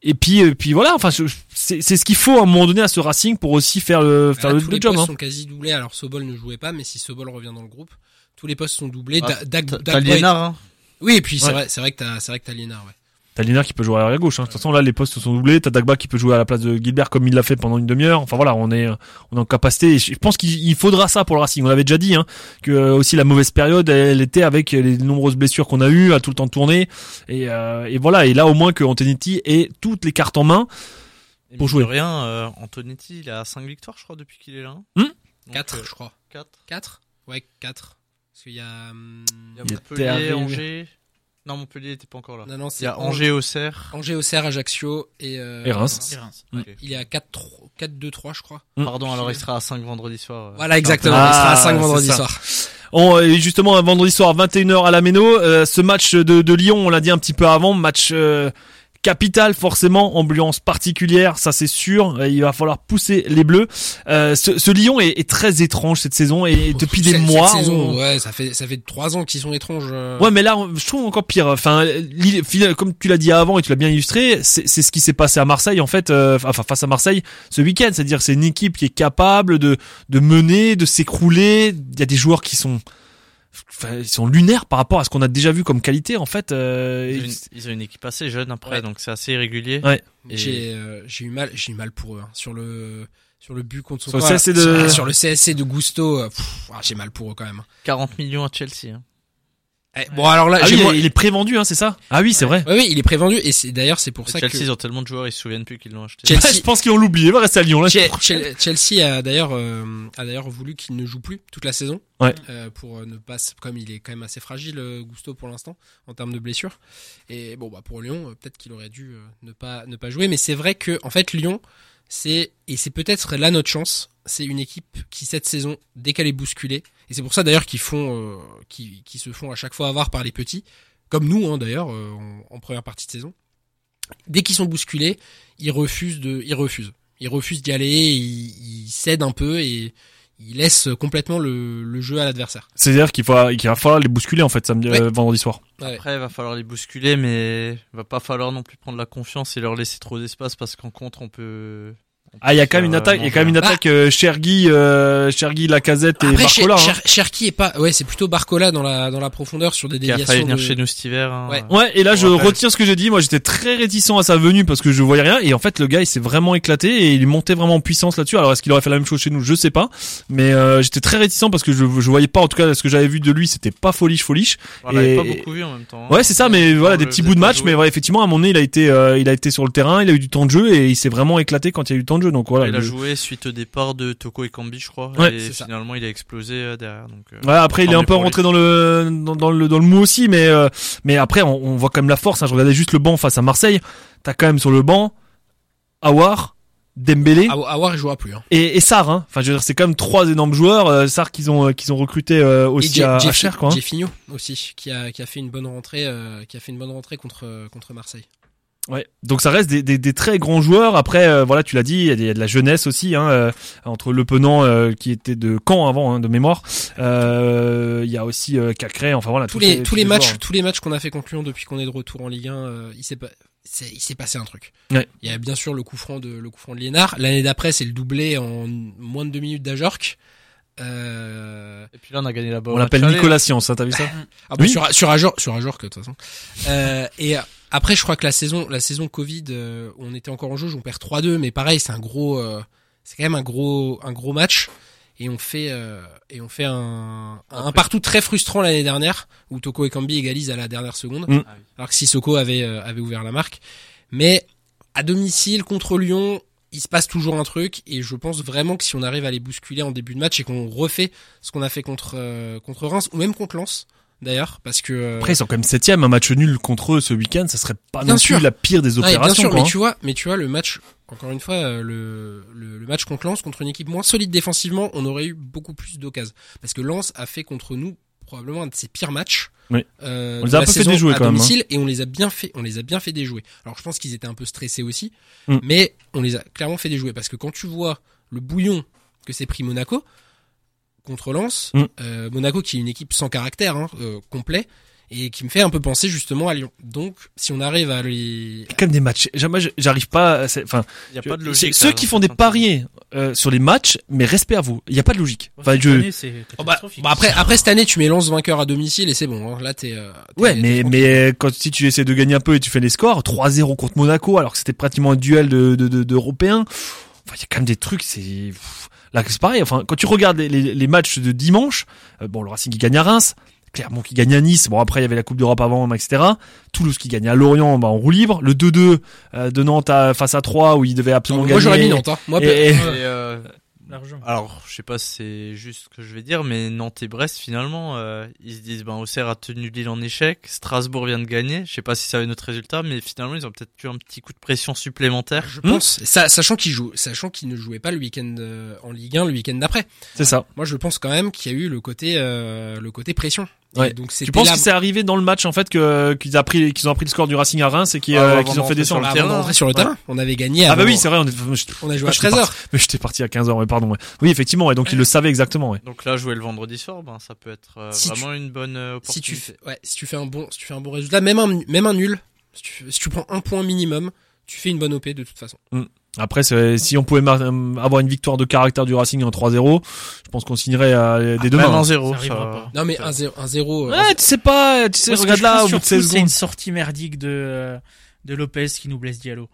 Et puis, et puis voilà. Enfin, c'est c'est ce qu'il faut à un moment donné à ce Racing pour aussi faire le faire Là, le, tous le les job. postes hein. sont quasi doublés. Alors Sobol ne jouait pas, mais si Sobol revient dans le groupe, tous les postes sont doublés. Ah, Da- Dag- Liénard, hein. Oui, et puis c'est Ouais. vrai, c'est vrai que t'as, c'est vrai que t'as Liénard, ouais. T'as qui peut jouer à l'arrière gauche. Hein. De toute façon, là, les postes sont doublés. T'as Dagba qui peut jouer à la place de Gilbert comme il l'a fait pendant une demi-heure. Enfin voilà, on est, on est en capacité. Et je pense qu'il il faudra ça pour le Racing. On l'avait déjà dit, hein, que euh, aussi la mauvaise période, elle était avec les nombreuses blessures qu'on a eues, à tout le temps tourner. Et, euh, et voilà. Et là, au moins que Antonetti ait toutes les cartes en main. Et Pour jouer. rien, euh, Antonetti, il a 5 victoires, je crois, depuis qu'il est là. hein. Hmm 4, euh, je crois. quatre. 4 Ouais, 4. Parce qu'il y a. hum, Il y a Montpellier. Angers. Non, Montpellier était pas encore là. Non, non, Il y a Angers, Auxerre. Angers, Auxerre, Ajaccio et. euh, Et Reims. Et Reims. Ok. Il est à 4, 4, 2, 3, je crois. Mm. Pardon, alors il sera à 5 vendredi soir. euh. Voilà, exactement. Ah, il sera à 5 c'est vendredi ça. soir. On, et justement, un vendredi soir, 21h à la Méno. Euh, ce match de, de Lyon, on l'a dit un petit peu avant, match euh, capital forcément, ambiance particulière, ça c'est sûr. Il va falloir pousser les Bleus. Euh, ce, ce Lyon est, est très étrange cette saison et depuis des Cette- mois. cette saison, ouais, ça fait, ça fait 3 ans qu'ils sont étranges. euh. Ouais, mais là, je trouve encore pire. Enfin, comme tu l'as dit avant et tu l'as bien illustré, c'est c'est ce qui s'est passé à Marseille en fait, euh, enfin face à Marseille ce week-end. C'est-à-dire, c'est une équipe qui est capable de de mener, de s'écrouler. Il y a des joueurs qui sont, enfin, ils sont lunaires par rapport à ce qu'on a déjà vu comme qualité en fait. euh, Ils ont, une, ils ont une équipe assez jeune après, Ouais. donc c'est assez irrégulier. Ouais. Et- J'ai, euh, j'ai eu mal, j'ai eu mal pour eux, hein. Sur le, sur le but contre Sur le CSC de- sur, sur le CSC de Gusto, euh, pff, ah, j'ai mal pour eux quand même. 40 millions à Chelsea. hein. Eh, bon, alors là, Ah oui, moi- il est prévendu, hein, c'est ça? Ah oui, c'est vrai. Ouais, oui, il est prévendu et c'est d'ailleurs c'est pour ça Chelsea, que ils ont tellement de joueurs, ils se souviennent plus qu'ils l'ont acheté. Chelsea- je pense qu'ils ont l'oublié. Il va rester à Lyon là. Che- Che- Chelsea a d'ailleurs euh, a d'ailleurs voulu qu'il ne joue plus toute la saison Ouais. euh, pour euh, ne pas comme il est quand même assez fragile euh, Gusto pour l'instant en termes de blessures et bon bah pour Lyon euh, peut-être qu'il aurait dû euh, ne pas ne pas jouer mais c'est vrai que en fait Lyon c'est et c'est peut-être là notre chance c'est une équipe qui cette saison dès qu'elle est bousculée et c'est pour ça d'ailleurs qu'ils font euh, qui qui se font à chaque fois avoir par les petits comme nous hein, d'ailleurs euh, en, en première partie de saison dès qu'ils sont bousculés ils refusent de ils refusent ils refusent d'y aller, ils, ils cèdent un peu et ils laissent complètement le, le jeu à l'adversaire. C'est-à-dire qu'il qu'il va falloir les bousculer en fait samedi, Ouais. euh, vendredi soir. Après, il va falloir les bousculer, mais il va pas falloir non plus prendre la confiance et leur laisser trop d'espace parce qu'en contre, on peut, Ah, il y a quand même une Euh, attaque, il y a quand même une Bah. attaque euh, Chergui, euh, Chergui, Lacazette et Après, Barcola. Cher- hein. Cher- Cherki est pas, ouais, c'est plutôt Barcola dans la, dans la profondeur sur des Qui a déviations. failli venir de- chez nous cet hiver. hein. Ouais. Ouais, et là On je rappelle. retire ce que j'ai dit. Moi, j'étais très réticent à sa venue parce que je voyais rien. Et en fait, le gars, il s'est vraiment éclaté et il monté vraiment en puissance là-dessus. Alors, est-ce qu'il aurait fait la même chose chez nous? Je sais pas. Mais euh, j'étais très réticent parce que je, je voyais pas. En tout cas, ce que j'avais vu de lui, c'était pas foliche, foliche. On l'avait Et- pas beaucoup vu en même temps. hein. Ouais, c'est ça. Mais voilà, des petits bouts de match. Mais ouais, effectivement, à mon nez, il a été, euh, il a été sur le terrain. Il a eu du temps de jeu et il s'est vraiment éclaté quand il y a eu du temps de jeu. Donc voilà. il a joué suite au départ de Toko et Kambi, je crois. Ouais, et ça. finalement, il a explosé euh, derrière. Donc, euh, Ouais, après il est un peu rentré dans le dans, dans le dans le mou aussi, mais euh, mais après on, on voit quand même la force. Hein. Je regardais juste le banc face à Marseille. T'as quand même sur le banc Awar, Dembélé Aw- Awar, il jouera plus. Hein. et, et Sarr. Hein. Enfin, je veux dire, c'est quand même trois énormes joueurs. Euh, Sarr qu'ils ont qu'ils ont recruté euh, aussi à, cher quoi. hein. Aussi, qui a, qui a fait une bonne rentrée, euh, qui a fait une bonne rentrée contre, contre Marseille. Ouais. Donc ça reste des, des, des très grands joueurs. Après, euh, voilà, tu l'as dit, il y, a y de la jeunesse aussi, hein, euh, entre Le Penant euh, qui était de Caen avant, hein, de mémoire. Il y a aussi Cacré. Enfin voilà, Tous les, tous les matchs, joueurs. tous les matchs qu'on a fait Lyon depuis qu'on est de retour en Ligue 1, euh, il s'est pas, il s'est passé un truc. Ouais. Il y a bien sûr le coup franc de, le coup franc de Liénard. L'année d'après, c'est le doublé en moins de deux minutes d'Ajorc. Euh, Et puis là, on a gagné là-bas. On au match l'appelle. Nicolas Science, hein, t'as vu ça Ah bah Oui. sur sur Ajor sur Ajor que de toute façon. Euh, et après je crois que la saison la saison Covid euh, on était encore en jauge, on perd 3-2 mais pareil, c'est un gros euh, c'est quand même un gros un gros match et on fait euh, et on fait un un partout très frustrant l'année dernière où Toko et Kambi égalisent à la dernière seconde Mm. alors que Sissoko avait euh, avait ouvert la marque. Mais à domicile contre Lyon, il se passe toujours un truc et je pense vraiment que si on arrive à les bousculer en début de match et qu'on refait ce qu'on a fait contre euh, contre Reims ou même contre Lens d'ailleurs parce que euh, Après, ils sont quand même septième. Un match nul contre eux ce week-end, ça serait pas Bien non sûr. plus la pire des opérations. bien sûr, quoi, mais hein. tu vois, mais tu vois le match encore une fois euh, le, le le match contre Lens contre une équipe moins solide défensivement, on aurait eu beaucoup plus d'occasions parce que Lens a fait contre nous probablement un de ses pires matchs. Oui. euh, On les a un peu fait déjouer à quand même, hein. domicile et on les a bien fait, on les a bien fait déjouer. Alors je pense qu'ils étaient un peu stressés aussi, Mm. mais on les a clairement fait déjouer parce que quand tu vois le bouillon que s'est pris Monaco contre Lens, Mm. euh, Monaco qui est une équipe sans caractère, hein, euh, complet, et qui me fait un peu penser justement à Lyon. Donc si on arrive à les C'est quand même des matchs. Jamais, j'arrive pas. Enfin, Il y a je- pas de c'est logique. ceux là, qui font des paris euh, sur les matchs, mais respect à vous. Il y a pas de logique. Enfin, Cette je. année, c'est Oh bah, bah après, après cette année, tu mets Lens vainqueur à domicile et c'est bon. hein. Là, t'es. euh, Ouais, mais mais quand si tu essaies de gagner un peu et tu fais les scores, 3-0 contre Monaco, alors que c'était pratiquement un duel de de de- d'Européens. Enfin, il y a quand même des trucs. C'est là c'est pareil. Enfin, quand tu regardes les, les, les matchs de dimanche, euh, bon, le Racing qui gagne à Reims. Clermont qui gagne à Nice, bon après il y avait la Coupe d'Europe avant, etc. Toulouse qui gagne à Lorient, bah, en roue libre. Le 2-2 euh, de Nantes à- face à 3 où il devait absolument Moi, gagner. j'aurais mis Nantes. Hein. Moi, Et- et- euh, alors, je sais pas si c'est juste ce que je vais dire, mais Nantes et Brest, finalement, euh, ils se disent, ben, Auxerre a tenu Lille en échec, Strasbourg vient de gagner. Je sais pas si ça va être notre résultat, mais finalement, ils ont peut-être eu un petit coup de pression supplémentaire. je pense, sa- sachant qu'il joue, sachant ne jouait pas le week-end euh, en Ligue 1, le week-end d'après. C'est ça. Moi, je pense quand même qu'il y a eu le côté, euh, le côté pression. Et Ouais. donc Tu penses là- que c'est arrivé dans le match en fait que qu'ils pris ont appris le score du Racing à Reims et qu'ils Ah, euh, ont fait sur descendre le terrain. sur le Ouais. terrain. On avait gagné. Ah bah oui, c'est vrai, on est j'étais- On a joué à j'étais 13h. parti- Mais j'étais parti à 15h, ouais, pardon. Ouais. Oui, effectivement, ouais, donc il le savait exactement, ouais. Donc là, jouer le vendredi soir, ben, ça peut être euh, Si vraiment une bonne euh, Si tu opportunité. fais, ouais, si tu fais un bon, si tu fais un bon résultat, même un, même un nul, si tu, si tu prends un point minimum, tu fais une bonne OP de toute façon. Après, c'est- si on pouvait euh, avoir une victoire de caractère du Racing en 3-0, je pense qu'on signerait euh, zéro, ça arrivera ça- pas. Non mais ça- un zéro, un zéro. euh, Ouais, tu sais pas, tu sais, Moi, regarde là, pense au bout de surtout, 16 c'est une sortie merdique de, euh, de Lopez qui nous blesse Diallo.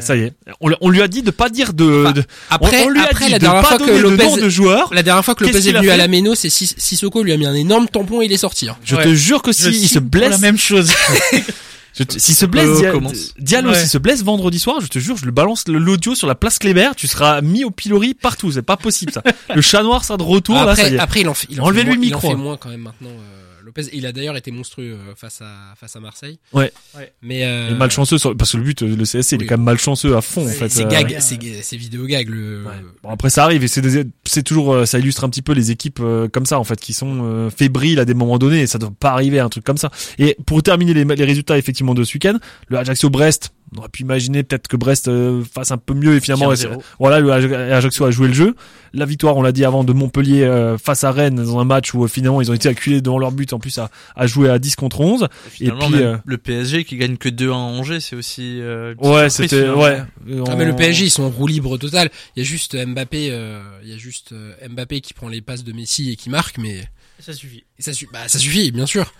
Ça y est. On, on lui a dit de pas dire de, Enfin, de- Après, on, on lui a après dit la de dernière pas fois que donner de Lopez, de joueur. la dernière fois que Lopez est qu'il a venu à la Méno, c'est Sis- Sissoko lui a mis un énorme tampon et il est sorti. hein. Je Ouais. te jure que Je si il se blesse, la même chose. je te- si se blesse Diallo Dia- commence. Diallo, Ouais. s'il se blesse vendredi soir, je te jure, je le balance l'audio sur la place Kléber, tu seras mis au pilori partout, c'est pas possible ça. le chat noir sera de retour, là, ça y après, est. après, il en fait, il en le moins, il en micro, fait moins quand même maintenant. euh, Lopez, il a d'ailleurs été monstrueux euh, face à face à Marseille. Ouais. Ouais. Mais euh, Il est malchanceux sur- parce que le but, euh, le CSC, il est quand même malchanceux à fond, en c'est fait. c'est euh, gag, ouais. c'est c'est vidéo gag le. Ouais. Bon après ça arrive et c'est des- c'est toujours euh, ça illustre un petit peu les équipes euh, comme ça en fait qui sont euh, fébriles à des moments donnés et ça doit pas arriver un truc comme ça. Et pour terminer les, les résultats effectivement de ce week-end, le Ajaccio Brest, On aurait pu imaginer peut-être que Brest euh, fasse un peu mieux et finalement, 0. voilà, le Ajaccio a joué le jeu. La victoire, on l'a dit avant, de Montpellier euh, face à Rennes dans un match où euh, finalement ils ont été acculés devant leur but en plus à, à jouer à 10 contre 11. Finalement, puis, euh, le PSG qui gagne que 2-1 à Angers, c'est aussi. euh, Ouais, c'était ouais. Ah, mais le PSG ils sont en roue libre total. Il y a juste Mbappé, euh, il y a juste Mbappé qui prend les passes de Messi et qui marque, mais Ça suffit. et ça, su- bah, ça suffit, bien sûr.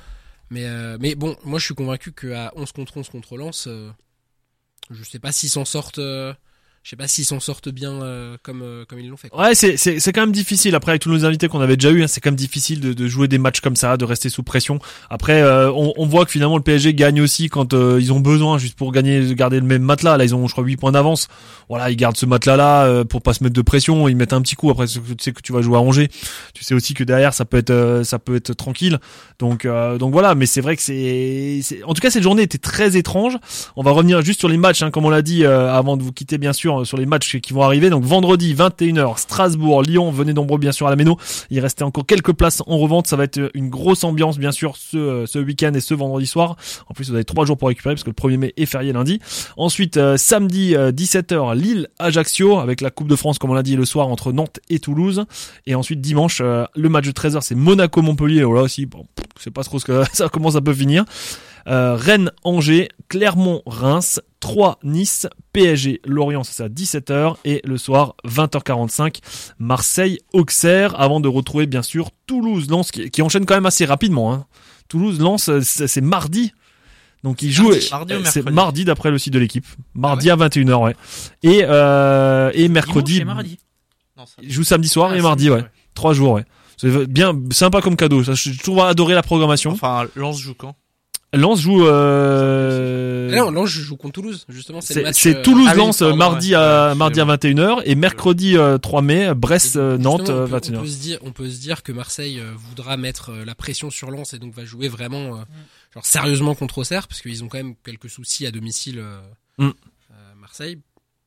Mais euh, mais bon, moi je suis convaincu qu'à 11 contre 11 contre Lens, euh, je sais pas s'ils s'en sortent. euh, je sais pas s'ils s'en sortent bien euh, comme euh, comme ils l'ont fait. Ouais, c'est c'est c'est quand même difficile. Après, avec tous nos invités qu'on avait déjà eu, hein, c'est quand même difficile de, jouer des matchs comme ça, de rester sous pression. Après, euh, on, voit que finalement le PSG gagne aussi quand ils ont besoin, juste pour gagner, de garder le même matelas. Là, ils ont, je crois, 8 points d'avance. Voilà, ils gardent ce matelas là pour pas se mettre de pression. Ils mettent un petit coup. Après, tu sais que tu vas jouer à Angers. Tu sais aussi que derrière, ça peut être, ça peut être tranquille. Donc, donc voilà. Mais c'est vrai que c'est, en tout cas, cette journée était très étrange. On va revenir juste sur les matchs, hein, comme on l'a dit avant de vous quitter, bien sûr, euh, sur les matchs qui vont arriver. Donc vendredi 21h, Strasbourg, Lyon. Venez nombreux, bien sûr, à la Méno. Il restait encore quelques places en revente. Ça va être une grosse ambiance, bien sûr, ce, euh, ce week-end et ce vendredi soir. En plus, vous avez trois jours pour récupérer parce que le 1er mai est férié lundi. Ensuite, euh, samedi 17h, Lille, Ajaccio avec la Coupe de France, comme on l'a dit, le soir entre Nantes et Toulouse. Et ensuite, dimanche, euh, le match de 13h, c'est Monaco-Montpellier. Oh là aussi, bon, sais pas trop ce que ça comment ça peut finir. Euh, Rennes, Angers, Clermont, Reims, 3 Nice, PSG, Lorient, c'est ça, 17h. Et le soir, 20h45, Marseille, Auxerre, avant de retrouver bien sûr Toulouse, Lens, qui, qui enchaîne quand même assez rapidement. Hein. Toulouse, Lens, euh, c'est mardi. Donc il joue, euh, c'est mercredi mardi d'après le site de l'équipe. Mardi à 21h, ouais. Et, euh, et mercredi, Dimanche et mardi. Non, ça- il joue samedi soir Ah, et mardi, samedi, ouais. Trois jours, ouais. C'est bien sympa comme cadeau. Ça, j'ai toujours adoré la programmation. Enfin, Lens joue quand? Lens joue. Euh... Ah non, Lens joue contre Toulouse justement. C'est euh, Toulouse-Lens ah oui, pardon, mardi ouais. à Ouais, mardi à 21h et mercredi euh, 3 mai Brest-Nantes Justement, on peut- 21h. On peut se dire, on peut se dire que Marseille euh, voudra mettre euh, la pression sur Lens et donc va jouer vraiment, euh, genre sérieusement contre Auxerre parce qu'ils ont quand même quelques soucis à domicile. euh, Mm. euh, Marseille,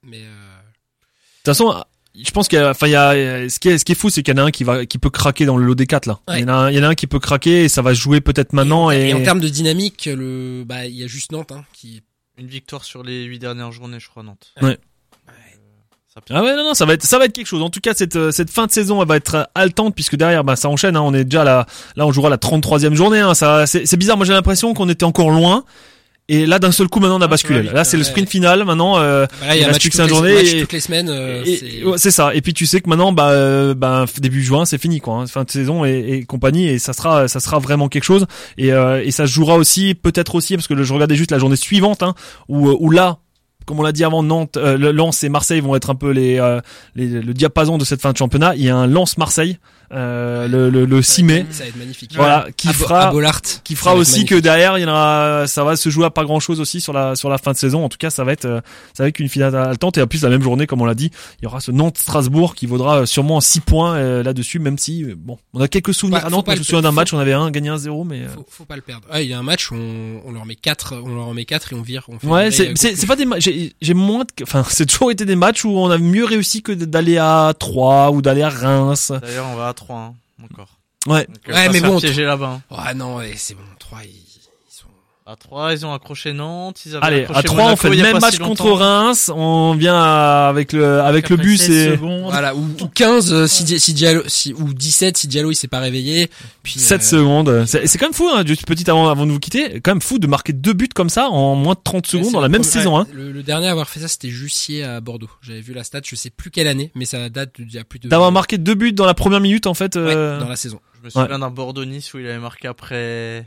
mais euh, De toute façon, je pense qu'il y a, enfin, il y a, ce qui est, ce qui est fou, c'est qu'il y en a un qui va, qui peut craquer dans le lot des quatre là. Ouais. Il y en a, un, il y en a un qui peut craquer et ça va se jouer peut-être maintenant et, et en termes de dynamique, le, bah, il y a juste Nantes hein, qui. Une victoire sur les 8 dernières journées, je crois, Nantes. Ouais. Ça Ah ouais non non ça va être ça va être quelque chose. En tout cas cette euh, cette fin de saison elle va être euh, haletante puisque derrière bah ça enchaîne hein. on est déjà là là on jouera la 33e journée hein. ça c'est bizarre moi j'ai l'impression qu'on était encore loin et là d'un seul coup maintenant on a Ah, basculé. Là c'est le sprint final maintenant euh, Bah là, il y a reste plus que cinq journées et- toutes les semaines. euh, c'est- ouais, ça. Et puis tu sais que maintenant, bah, euh, bah, début juin, c'est fini, quoi. hein. Fin de saison et, et compagnie, et ça sera, ça sera vraiment quelque chose. Et, euh, et ça se jouera aussi, peut-être aussi, parce que je regardais juste la journée suivante, hein, où, euh, où là. Comme on l'a dit avant, Nantes, euh, le Lens et Marseille vont être un peu les, euh, les le diapason de cette fin de championnat. Il y a un Lens Marseille euh, le, le, le 6 mai, Ça va être magnifique. voilà, qui À fera à qui fera aussi que derrière il y en aura ça va se jouer à pas grand chose aussi sur la sur la fin de saison en tout cas ça va être euh, ça va être une finale haletante et en plus la même journée comme on l'a dit il y aura ce Nantes Strasbourg qui vaudra euh, sûrement 6 points euh, là-dessus même si bon on a quelques souvenirs Faut à Nantes je me souviens d'un match on avait un gagné 1-0 mais euh, Faut, faut pas le perdre. Ah, il y a un match où on, on leur met 4 on leur en met 4 et on vire. On fait Ouais, c'est c'est c'est pas des matchs. J'ai j'ai moins, de- enfin, c'est toujours été des matchs où on a mieux réussi que d'aller à 3 ou d'aller à Reims. D'ailleurs, on va à 3 hein, encore. Ouais. Donc, euh, Ouais, mais bon, piéger là-bas. hein. Ah non, ouais, c'est bon. 3 ils, ils sont. À 3, ils ont accroché Nantes. Ils avaient Allez, accroché à 3 on fait le même match si contre. Reims. On vient à- avec le avec le bus 16 et. Voilà, ou, ou 15 euh, si, si Diallo, si, ou 17 si Diallo il s'est pas réveillé. Puis 7 euh, secondes. C'est c'est quand même fou, hein, juste petit avant, avant de vous quitter, quand même fou de marquer deux buts comme ça en moins de 30 ouais, secondes dans la même saison. Hein. Le, le dernier à avoir fait ça, c'était Jussier à Bordeaux. J'avais vu la stat, je sais plus quelle année, mais ça date d'il y a plus de. D'avoir marqué deux buts dans la première minute en fait. Ouais, euh, dans la saison. Je me souviens d'un Bordeaux-Nice où il avait marqué après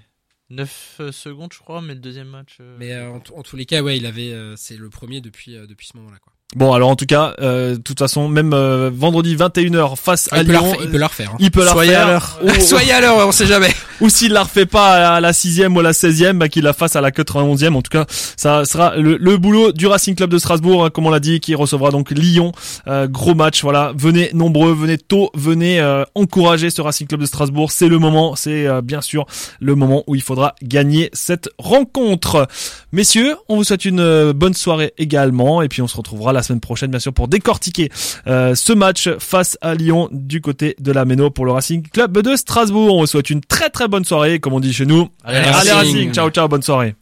9 secondes, je crois, mais le deuxième match. euh, Mais euh, en, en tous les cas, ouais, il avait, euh, c'est le premier depuis euh, depuis ce moment-là, quoi. Bon alors en tout cas, euh, de toute façon, même euh, vendredi 21h face Ah, à il, Lyon, il peut la refaire. hein. il peut la Soyez refaire. à l'heure. Soyez à l'heure, on sait jamais. ou s'il la refait pas à la sixième ou à la 16e, bah, qu'il la fasse à la 91e. En tout cas, ça sera le, le boulot du Racing Club de Strasbourg, hein, comme on l'a dit, qui recevra donc Lyon. Euh, gros match, voilà. Venez nombreux, venez tôt, venez euh, encourager ce Racing Club de Strasbourg. C'est le moment, c'est euh, bien sûr le moment où il faudra gagner cette rencontre. Messieurs, on vous souhaite une euh, bonne soirée également, et puis on se retrouvera la semaine prochaine, bien sûr, pour décortiquer euh, ce match face à Lyon du côté de la Méno pour le Racing Club de Strasbourg. On vous souhaite une très très bonne soirée, comme on dit chez nous. Allez, Allez Racing. Racing, ciao ciao, bonne soirée.